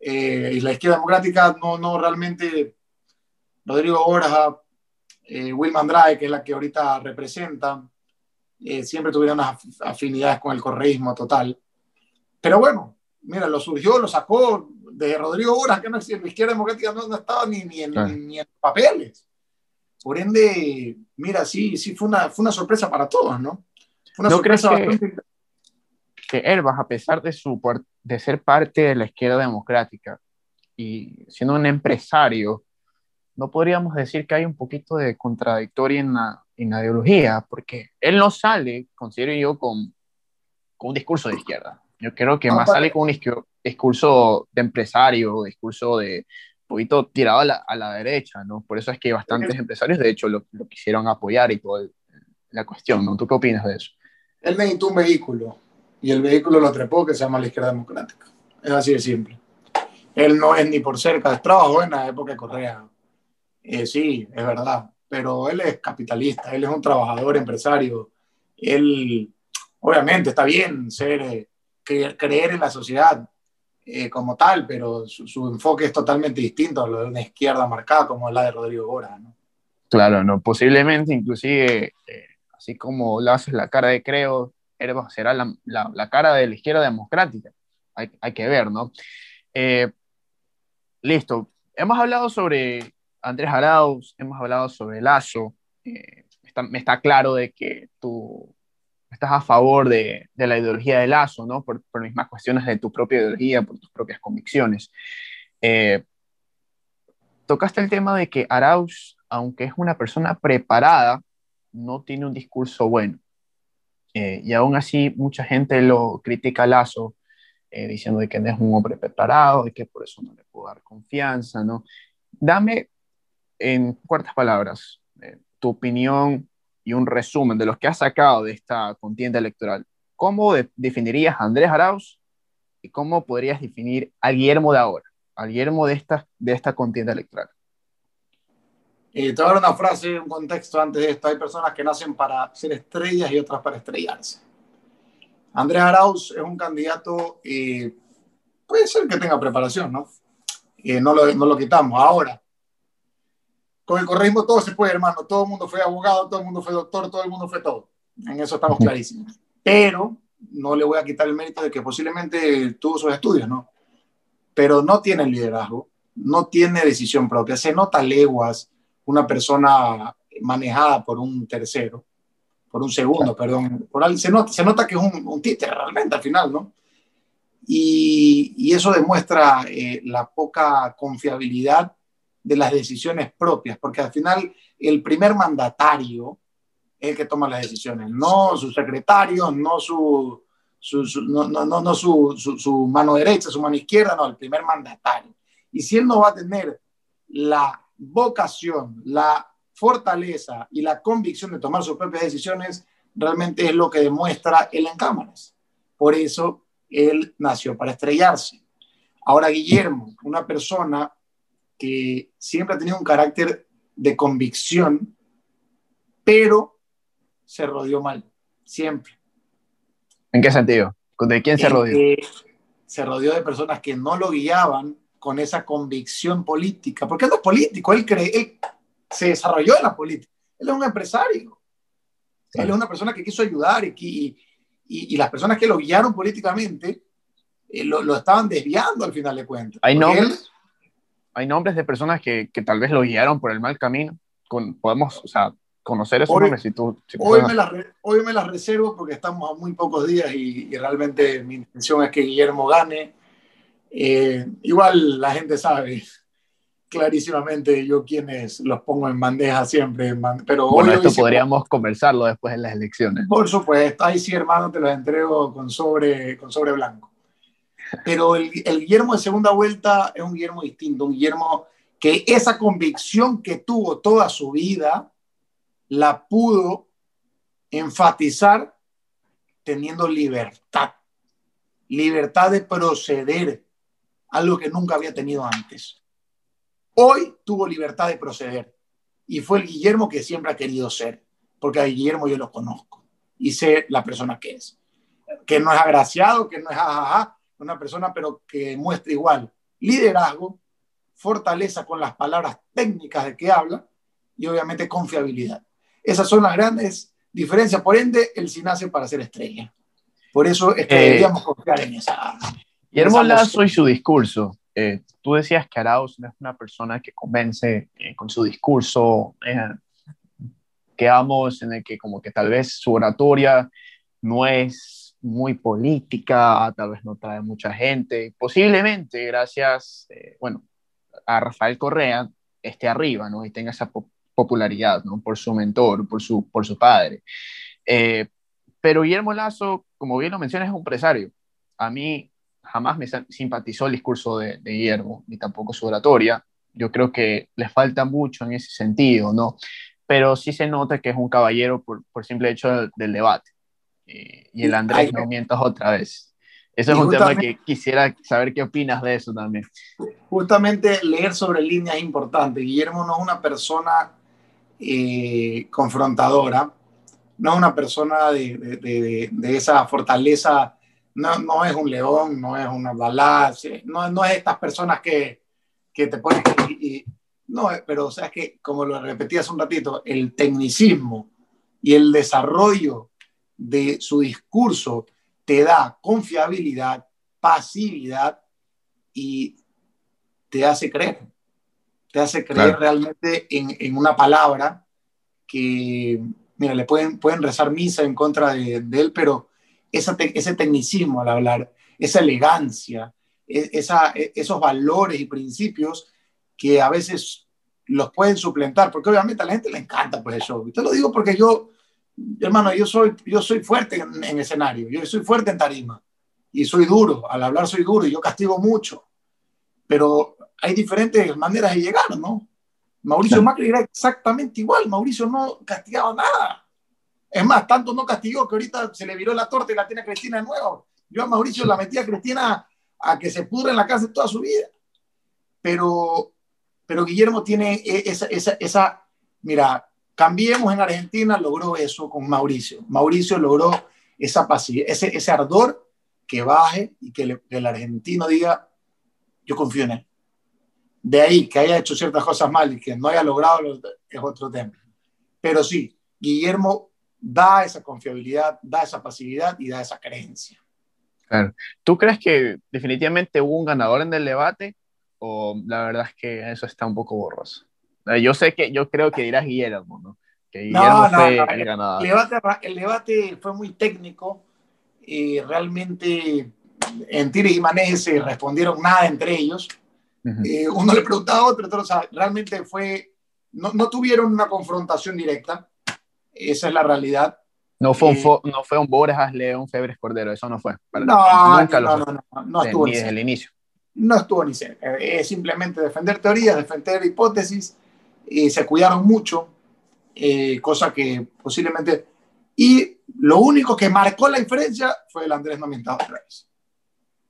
Eh, y la izquierda democrática no, no realmente. Rodrigo Borja, eh, Wilma Andrade, que es la que ahorita representa, eh, siempre tuvieron unas afinidades con el correísmo total. Pero bueno, mira, lo surgió, lo sacó de Rodrigo Borja, que no, la izquierda democrática no, estaba ni, ni, en, ni en papeles. Por ende, mira, sí, sí fue una, fue una sorpresa para todos, ¿no? Fue una sorpresa que, bastante... que Herbas, a pesar de, su, de ser parte de la izquierda democrática y siendo un empresario, no podríamos decir que hay un poquito de contradictoria en la, en la ideología, porque él no sale, considero yo, con, con un discurso de izquierda. Yo creo que más sale con un discurso de empresario, discurso de, poquito tirado a la, a la, derecha, ¿no? Por eso es que bastantes empresarios, de hecho, lo, lo quisieron apoyar y toda la cuestión, ¿no? ¿Tú qué opinas de eso? Él necesitó un vehículo y el vehículo lo trepó que se llama la izquierda democrática. Es así de simple. Él no es ni por cerca, trabajó en la época de Correa. Eh, sí, es verdad, pero él es capitalista, él es un trabajador, empresario. Él, obviamente, está bien ser, creer en la sociedad, eh, como tal, pero su, enfoque es totalmente distinto a lo de una izquierda marcada como la de Rodrigo Gora. ¿no? Claro, no, posiblemente inclusive, eh, así como lo haces la cara de Creo, será la, la, cara de la izquierda democrática. Hay, hay que ver, ¿no? Eh, listo. Hemos hablado sobre Andrés Arauz, hemos hablado sobre Lazo. me está claro de que tú estás a favor de, de la ideología de Lazo, ¿no? Por, por, mismas cuestiones de tu propia ideología, por tus propias convicciones. Eh, tocaste el tema de que Arauz, aunque es una persona preparada, no tiene un discurso bueno. Eh, y aún así, mucha gente lo critica a Lazo, eh, diciendo de que no es un hombre preparado, y que por eso no le puedo dar confianza, ¿no? Dame, en cuartas palabras, tu opinión y un resumen de los que has sacado de esta contienda electoral, ¿cómo definirías a Andrés Arauz y cómo podrías definir a Guillermo de ahora, a Guillermo de esta, de esta contienda electoral? Eh, te voy a dar una frase, un contexto antes de esto. Hay personas que nacen para ser estrellas y otras para estrellarse. Andrés Arauz es un candidato, eh, puede ser que tenga preparación, ¿no? Eh, no, lo, no lo quitamos. Ahora, con el correísmo todo se puede, hermano. Todo el mundo fue abogado, todo el mundo fue doctor, todo el mundo fue todo. En eso estamos clarísimos. Pero no le voy a quitar el mérito de que posiblemente tuvo sus estudios, ¿no? Pero no tiene liderazgo, no tiene decisión propia. Se nota leguas una persona manejada por un tercero, por un segundo, perdón. Por alguien, se, nota, se nota que es un, un títere realmente al final, ¿no? Y, y eso demuestra eh, la poca confiabilidad de las decisiones propias, porque al final el primer mandatario es el que toma las decisiones, no su secretario, no su, su, su no, no, no, su, su, mano derecha, su mano izquierda, no, el primer mandatario. Y si él no va a tener la vocación, la fortaleza y la convicción de tomar sus propias decisiones, realmente es lo que demuestra él en cámaras. Por eso él nació para estrellarse. Ahora Guillermo, una persona que siempre ha tenido un carácter de convicción, pero se rodeó mal, siempre. ¿En qué sentido? ¿De quién se rodeó? se rodeó de personas que no lo guiaban con esa convicción política, porque él no es político, él, cree, él se desarrolló en la política, él es un empresario, él es una persona que quiso ayudar y, y, y las personas que lo guiaron políticamente eh, lo, lo, estaban desviando al final de cuentas. ¿Hay nombres? Hay nombres de personas que, que, tal vez lo guiaron por el mal camino. Con, podemos, o sea, conocer esos hoy, nombres si tú... Si hoy, me las, hoy me las reservo porque estamos a muy pocos días y, y realmente mi intención es que Guillermo gane. Eh, igual la gente sabe clarísimamente yo quienes los pongo en bandeja siempre. Pero bueno, hoy, esto podríamos conversarlo después en las elecciones. Por supuesto, ahí sí, hermano, te los entrego con sobre, con sobre blanco. Pero el, el, Guillermo de segunda vuelta es un Guillermo distinto, un Guillermo que esa convicción que tuvo toda su vida la pudo enfatizar teniendo libertad, libertad de proceder, algo que nunca había tenido antes. Hoy tuvo libertad de proceder y fue el Guillermo que siempre ha querido ser, porque a Guillermo yo lo conozco y sé la persona que es, que no es agraciado, que no es jajaja, una persona pero que muestra igual liderazgo, fortaleza con las palabras técnicas de que habla y obviamente confiabilidad. Esas son las grandes diferencias. Por ende, él sí nace para ser estrella. Por eso es que eh, deberíamos confiar en esa. Guillermo Lazo y su discurso. Eh, tú decías que Arauz no es una persona que convence eh, con su discurso, eh, quedamos en el que como que tal vez su oratoria no es muy política, tal vez no trae mucha gente, posiblemente gracias, eh, bueno, a Rafael Correa esté arriba, ¿no? Y tenga esa po popularidad, ¿no? Por su mentor, por su, por su padre. Eh, pero Guillermo Lazo, como bien lo mencionas, es un empresario. A mí jamás me simpatizó el discurso de, de Guillermo, ni tampoco su oratoria. Yo creo que le falta mucho en ese sentido, ¿no? Pero sí se nota que es un caballero por, por simple hecho del debate y el Andrés no mientas otra vez. Eso es un tema que quisiera saber qué opinas de eso también. Justamente leer sobre línea es importante. Guillermo no es una persona eh, confrontadora, no es una persona de, de, de, de esa fortaleza, no, no, es un león, no es una balada, no, no es estas personas que, que te ponen... Y, y, no, pero o sea, es que, como lo repetí hace un ratito, el tecnicismo y el desarrollo de su discurso te da confiabilidad, pasividad y te hace creer. Te hace creer claro. realmente en, en, una palabra que, mira, le pueden, pueden rezar misa en contra de, de él, pero esa te, ese tecnicismo al hablar, esa elegancia, e, esa, e, esos valores y principios que a veces los pueden suplentar, porque obviamente a la gente le encanta pues eso. Y te lo digo porque yo hermano, yo soy, yo soy fuerte en, en, escenario, yo soy fuerte en tarima y soy duro, al hablar soy duro y yo castigo mucho, pero hay diferentes maneras de llegar, ¿no? Mauricio Macri era exactamente igual, Mauricio no castigaba nada. Es más, tanto no castigó que ahorita se le viró la torta y la tiene a Cristina de nuevo. Yo a Mauricio la metí a Cristina a que se pudra en la casa toda su vida. Pero, pero Guillermo tiene esa, esa, esa Mira, Cambiemos en Argentina logró eso con Mauricio. Mauricio logró esa paciencia, ese, ese ardor que baje y que, el argentino diga, yo confío en él. De ahí que haya hecho ciertas cosas mal y que no haya logrado es otro tema. Pero sí, Guillermo da esa confiabilidad, da esa pasividad y da esa creencia. ¿Tú crees que definitivamente hubo un ganador en el debate o la verdad es que eso está un poco borroso? Eh, yo sé que, yo creo que dirás Guillermo, ¿no? Que Guillermo fue el ganador. El debate, fue muy técnico y realmente en Tires y Manés se respondieron nada entre ellos. Eh, uno le preguntaba a otro, otro o sea, realmente fue, no, no, tuvieron una confrontación directa, esa es la realidad. No fue, un, eh, no fue un Borjas León Febres Cordero, eso no fue. no, nunca no, lo no, no, no, estuvo ni desde el inicio. No estuvo ni cerca. Es simplemente defender teorías, defender hipótesis eh, se cuidaron mucho, eh, cosa que posiblemente... Y lo único que marcó la diferencia fue el Andrés Nomentado otra vez.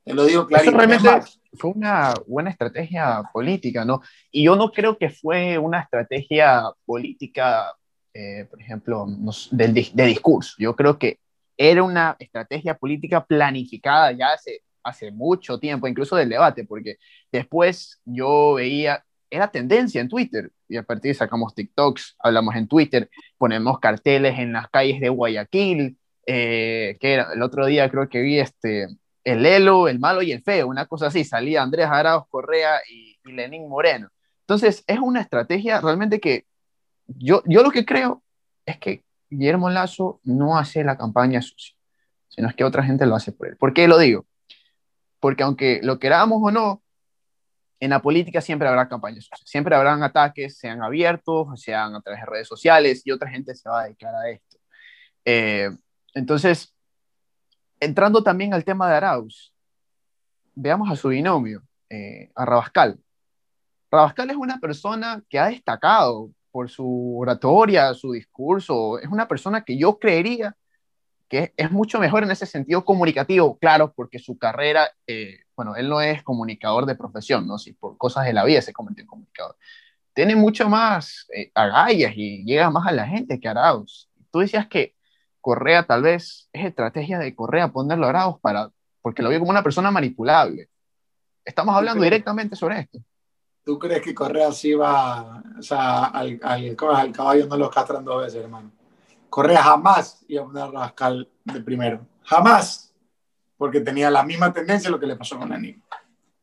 Te lo digo claramente. realmente fue una buena estrategia política, ¿no? Y yo no creo que fue una estrategia política, eh, por ejemplo, de, de discurso. Yo creo que era una estrategia política planificada ya hace, hace mucho tiempo, incluso del debate, porque después yo veía, era tendencia en Twitter y a partir de sacamos TikToks, hablamos en Twitter, ponemos carteles en las calles de Guayaquil, eh, que era, el otro día creo que vi este, el Elo, el malo y el feo, una cosa así, salía Andrés Arauz Correa y, Lenín Moreno. Entonces, es una estrategia realmente que yo, yo lo que creo es que Guillermo Lazo no hace la campaña sucia, sino es que otra gente lo hace por él. ¿Por qué lo digo? Porque aunque lo queramos o no, en la política siempre habrá campañas siempre habrán ataques, sean abiertos, sean a través de redes sociales, y otra gente se va a dedicar a esto. Eh, entonces, entrando también al tema de Arauz, veamos a su binomio, eh, a Rabascal. Rabascal es una persona que ha destacado por su oratoria, su discurso, es una persona que yo creería que es mucho mejor en ese sentido comunicativo, claro, porque su carrera, eh, bueno, él no es comunicador de profesión, ¿no? Si por cosas de la vida se convirtió en comunicador. Tiene mucho más eh, agallas y llega más a la gente que Arauz. Tú decías que Correa tal vez es estrategia de Correa ponerlo a Arauz para, porque lo vio como una persona manipulable. Estamos hablando directamente sobre esto. ¿Tú crees que Correa sí va, o sea, al, al, al caballo no lo castran dos veces, hermano? Correa jamás iba a poner a Rabascal de primero. Jamás. Porque tenía la misma tendencia a lo que le pasó con Aníbal.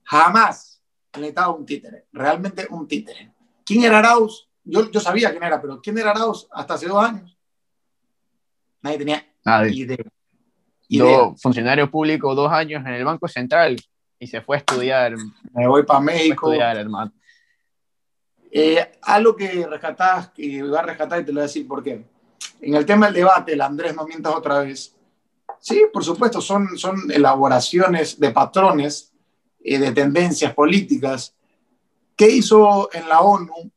Jamás necesitaba un títere. Realmente un títere. ¿Quién era Arauz? Yo, yo sabía quién era, pero ¿quién era Arauz hasta hace dos años? Nadie tenía idea. idea. funcionario público, dos años en el Banco Central y se fue a estudiar. Me voy para México. estudiar, hermano. Eh, algo que rescatás, que voy a rescatar y te lo voy a decir por qué en el tema del debate, el Andrés, no mientas otra vez. Sí, por supuesto, son, son elaboraciones de patrones, y de tendencias políticas. ¿Qué hizo en la ONU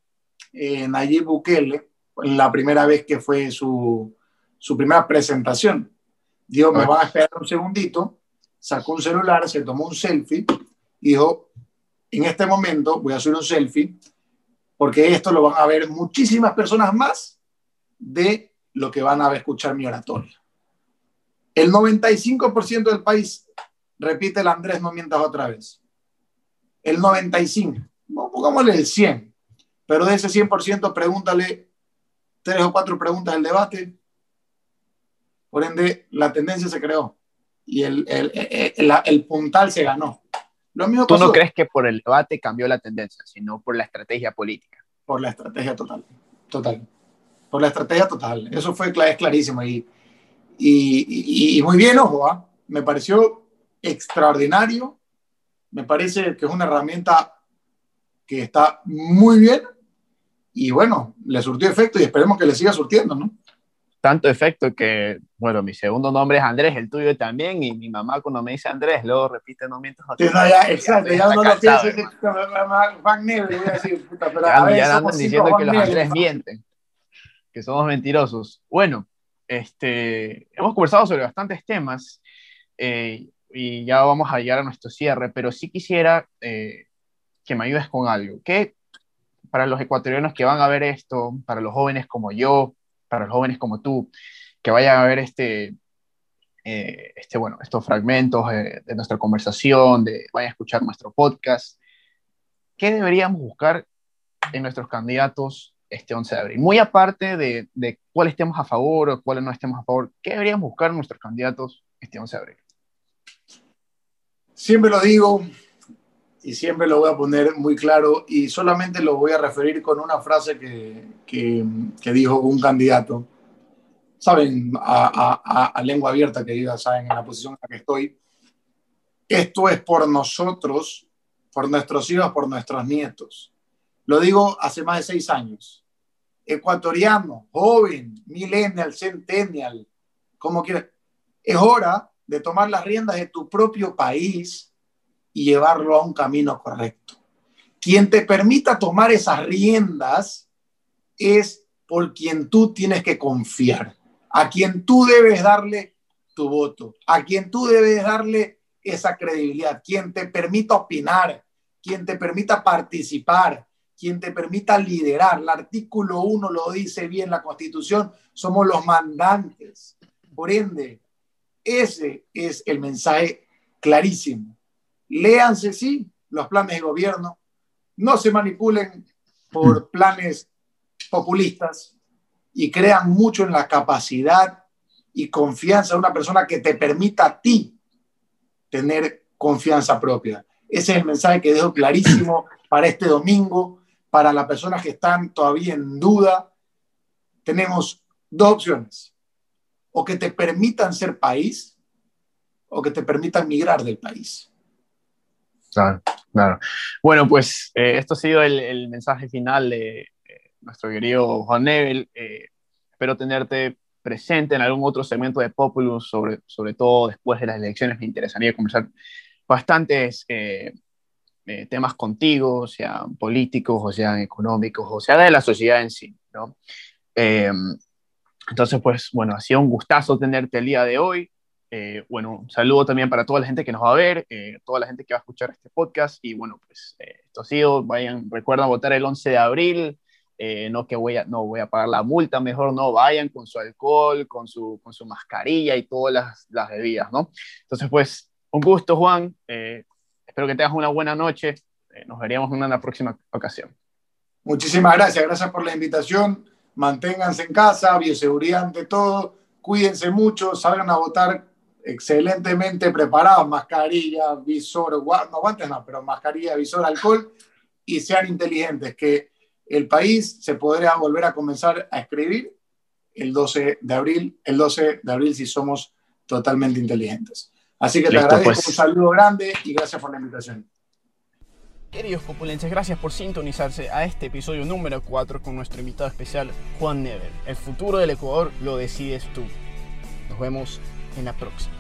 eh, Nayib Bukele la primera vez que fue su, su primera presentación? Dijo, me van a esperar un segundito, sacó un celular, se tomó un selfie y dijo, en este momento voy a hacer un selfie porque esto lo van a ver muchísimas personas más de lo que van a escuchar mi oratoria. El 95% del país repite el Andrés, no mientas otra vez. El 95, pongámosle el 100, pero de ese 100% pregúntale tres o cuatro preguntas del debate. Por ende, la tendencia se creó y el, el, el, el puntal se ganó. Lo mismo ¿Tú no crees que por el debate cambió la tendencia, sino por la estrategia política? Por la estrategia total, total por la estrategia total. Eso fue es clarísimo. Y, y, y, muy bien, ojo, ¿ah? me pareció extraordinario. Me parece que es una herramienta que está muy bien. Y bueno, le surtió efecto y esperemos que le siga surtiendo, ¿no? Tanto efecto que, bueno, mi segundo nombre es Andrés, el tuyo también, y mi mamá cuando me dice Andrés, luego repite no mientras. Sí, no, ya, exacto, ya no lo pienso, Van Negro, voy a decir, puta, pero ya, a ya andan diciendo que los Andrés mienten somos mentirosos. Bueno, este, hemos conversado sobre bastantes temas eh, y ya vamos a llegar a nuestro cierre, pero sí quisiera eh, que me ayudes con algo. ¿Qué, para los ecuatorianos que van a ver esto, para los jóvenes como yo, para los jóvenes como tú, que vayan a ver este, eh, este, bueno, estos fragmentos de, de nuestra conversación, de, vayan a escuchar nuestro podcast, ¿qué deberíamos buscar en nuestros candidatos este 11 de abril? Muy aparte de, de cuál estemos a favor o cuál no estemos a favor, ¿qué deberíamos buscar nuestros candidatos este 11 de abril? Siempre lo digo y siempre lo voy a poner muy claro y solamente lo voy a referir con una frase que, que, que dijo un candidato. Saben, a, a, a, lengua abierta que diga, saben, en la posición en la que estoy. Esto es por nosotros, por nuestros hijos, por nuestros nietos. Lo digo hace más de seis años. Ecuatoriano, joven, millennial, centennial, como quieras. Es hora de tomar las riendas de tu propio país y llevarlo a un camino correcto. Quien te permita tomar esas riendas es por quien tú tienes que confiar, a quien tú debes darle tu voto, a quien tú debes darle esa credibilidad, quien te permita opinar, quien te permita participar, quien te permita liderar. El artículo 1 lo dice bien la Constitución, somos los mandantes. Por ende, ese es el mensaje clarísimo. Léanse, sí, los planes de gobierno, no se manipulen por planes populistas y crean mucho en la capacidad y confianza de una persona que te permita a ti tener confianza propia. Ese es el mensaje que dejo clarísimo para este domingo, para las personas que están todavía en duda. Tenemos dos opciones o que te permitan ser país o que te permitan migrar del país. Claro, claro. Bueno, pues eh, esto ha sido el, mensaje final de eh, nuestro querido Juan Nebel. Eh, espero tenerte presente en algún otro segmento de Populus, sobre, sobre todo después de las elecciones. Me interesaría conversar bastantes eh, eh, temas contigo, sean políticos, o sean económicos, o sea de la sociedad en sí, ¿no? Eh, entonces, pues, bueno, ha sido un gustazo tenerte el día de hoy. Eh, bueno, un saludo también para toda la gente que nos va a ver, eh, toda la gente que va a escuchar este podcast. Y bueno, pues eh, esto ha sido, vayan, recuerden votar el 11 de abril. no que voy a, no voy a pagar la multa, mejor no, vayan con su alcohol, con su, con su mascarilla y todas las, las bebidas, ¿no? Entonces, pues, un gusto, Juan. Espero que tengas una buena noche. nos veríamos en una próxima ocasión. Muchísimas gracias, gracias por la invitación. Manténganse en casa, bioseguridad ante todo, cuídense mucho, salgan a votar excelentemente preparados, mascarilla, visor, no guantes no, pero mascarilla, visor, alcohol, y sean inteligentes, que el país se podrá volver a comenzar a escribir el 12 de abril, el 12 de abril si somos totalmente inteligentes. Así que te Listo, agradezco, pues. un saludo grande y gracias por la invitación. Queridos populenses, gracias por sintonizarse a este episodio número 4 con nuestro invitado especial Juan Never. El futuro del Ecuador lo decides tú. Nos vemos en la próxima.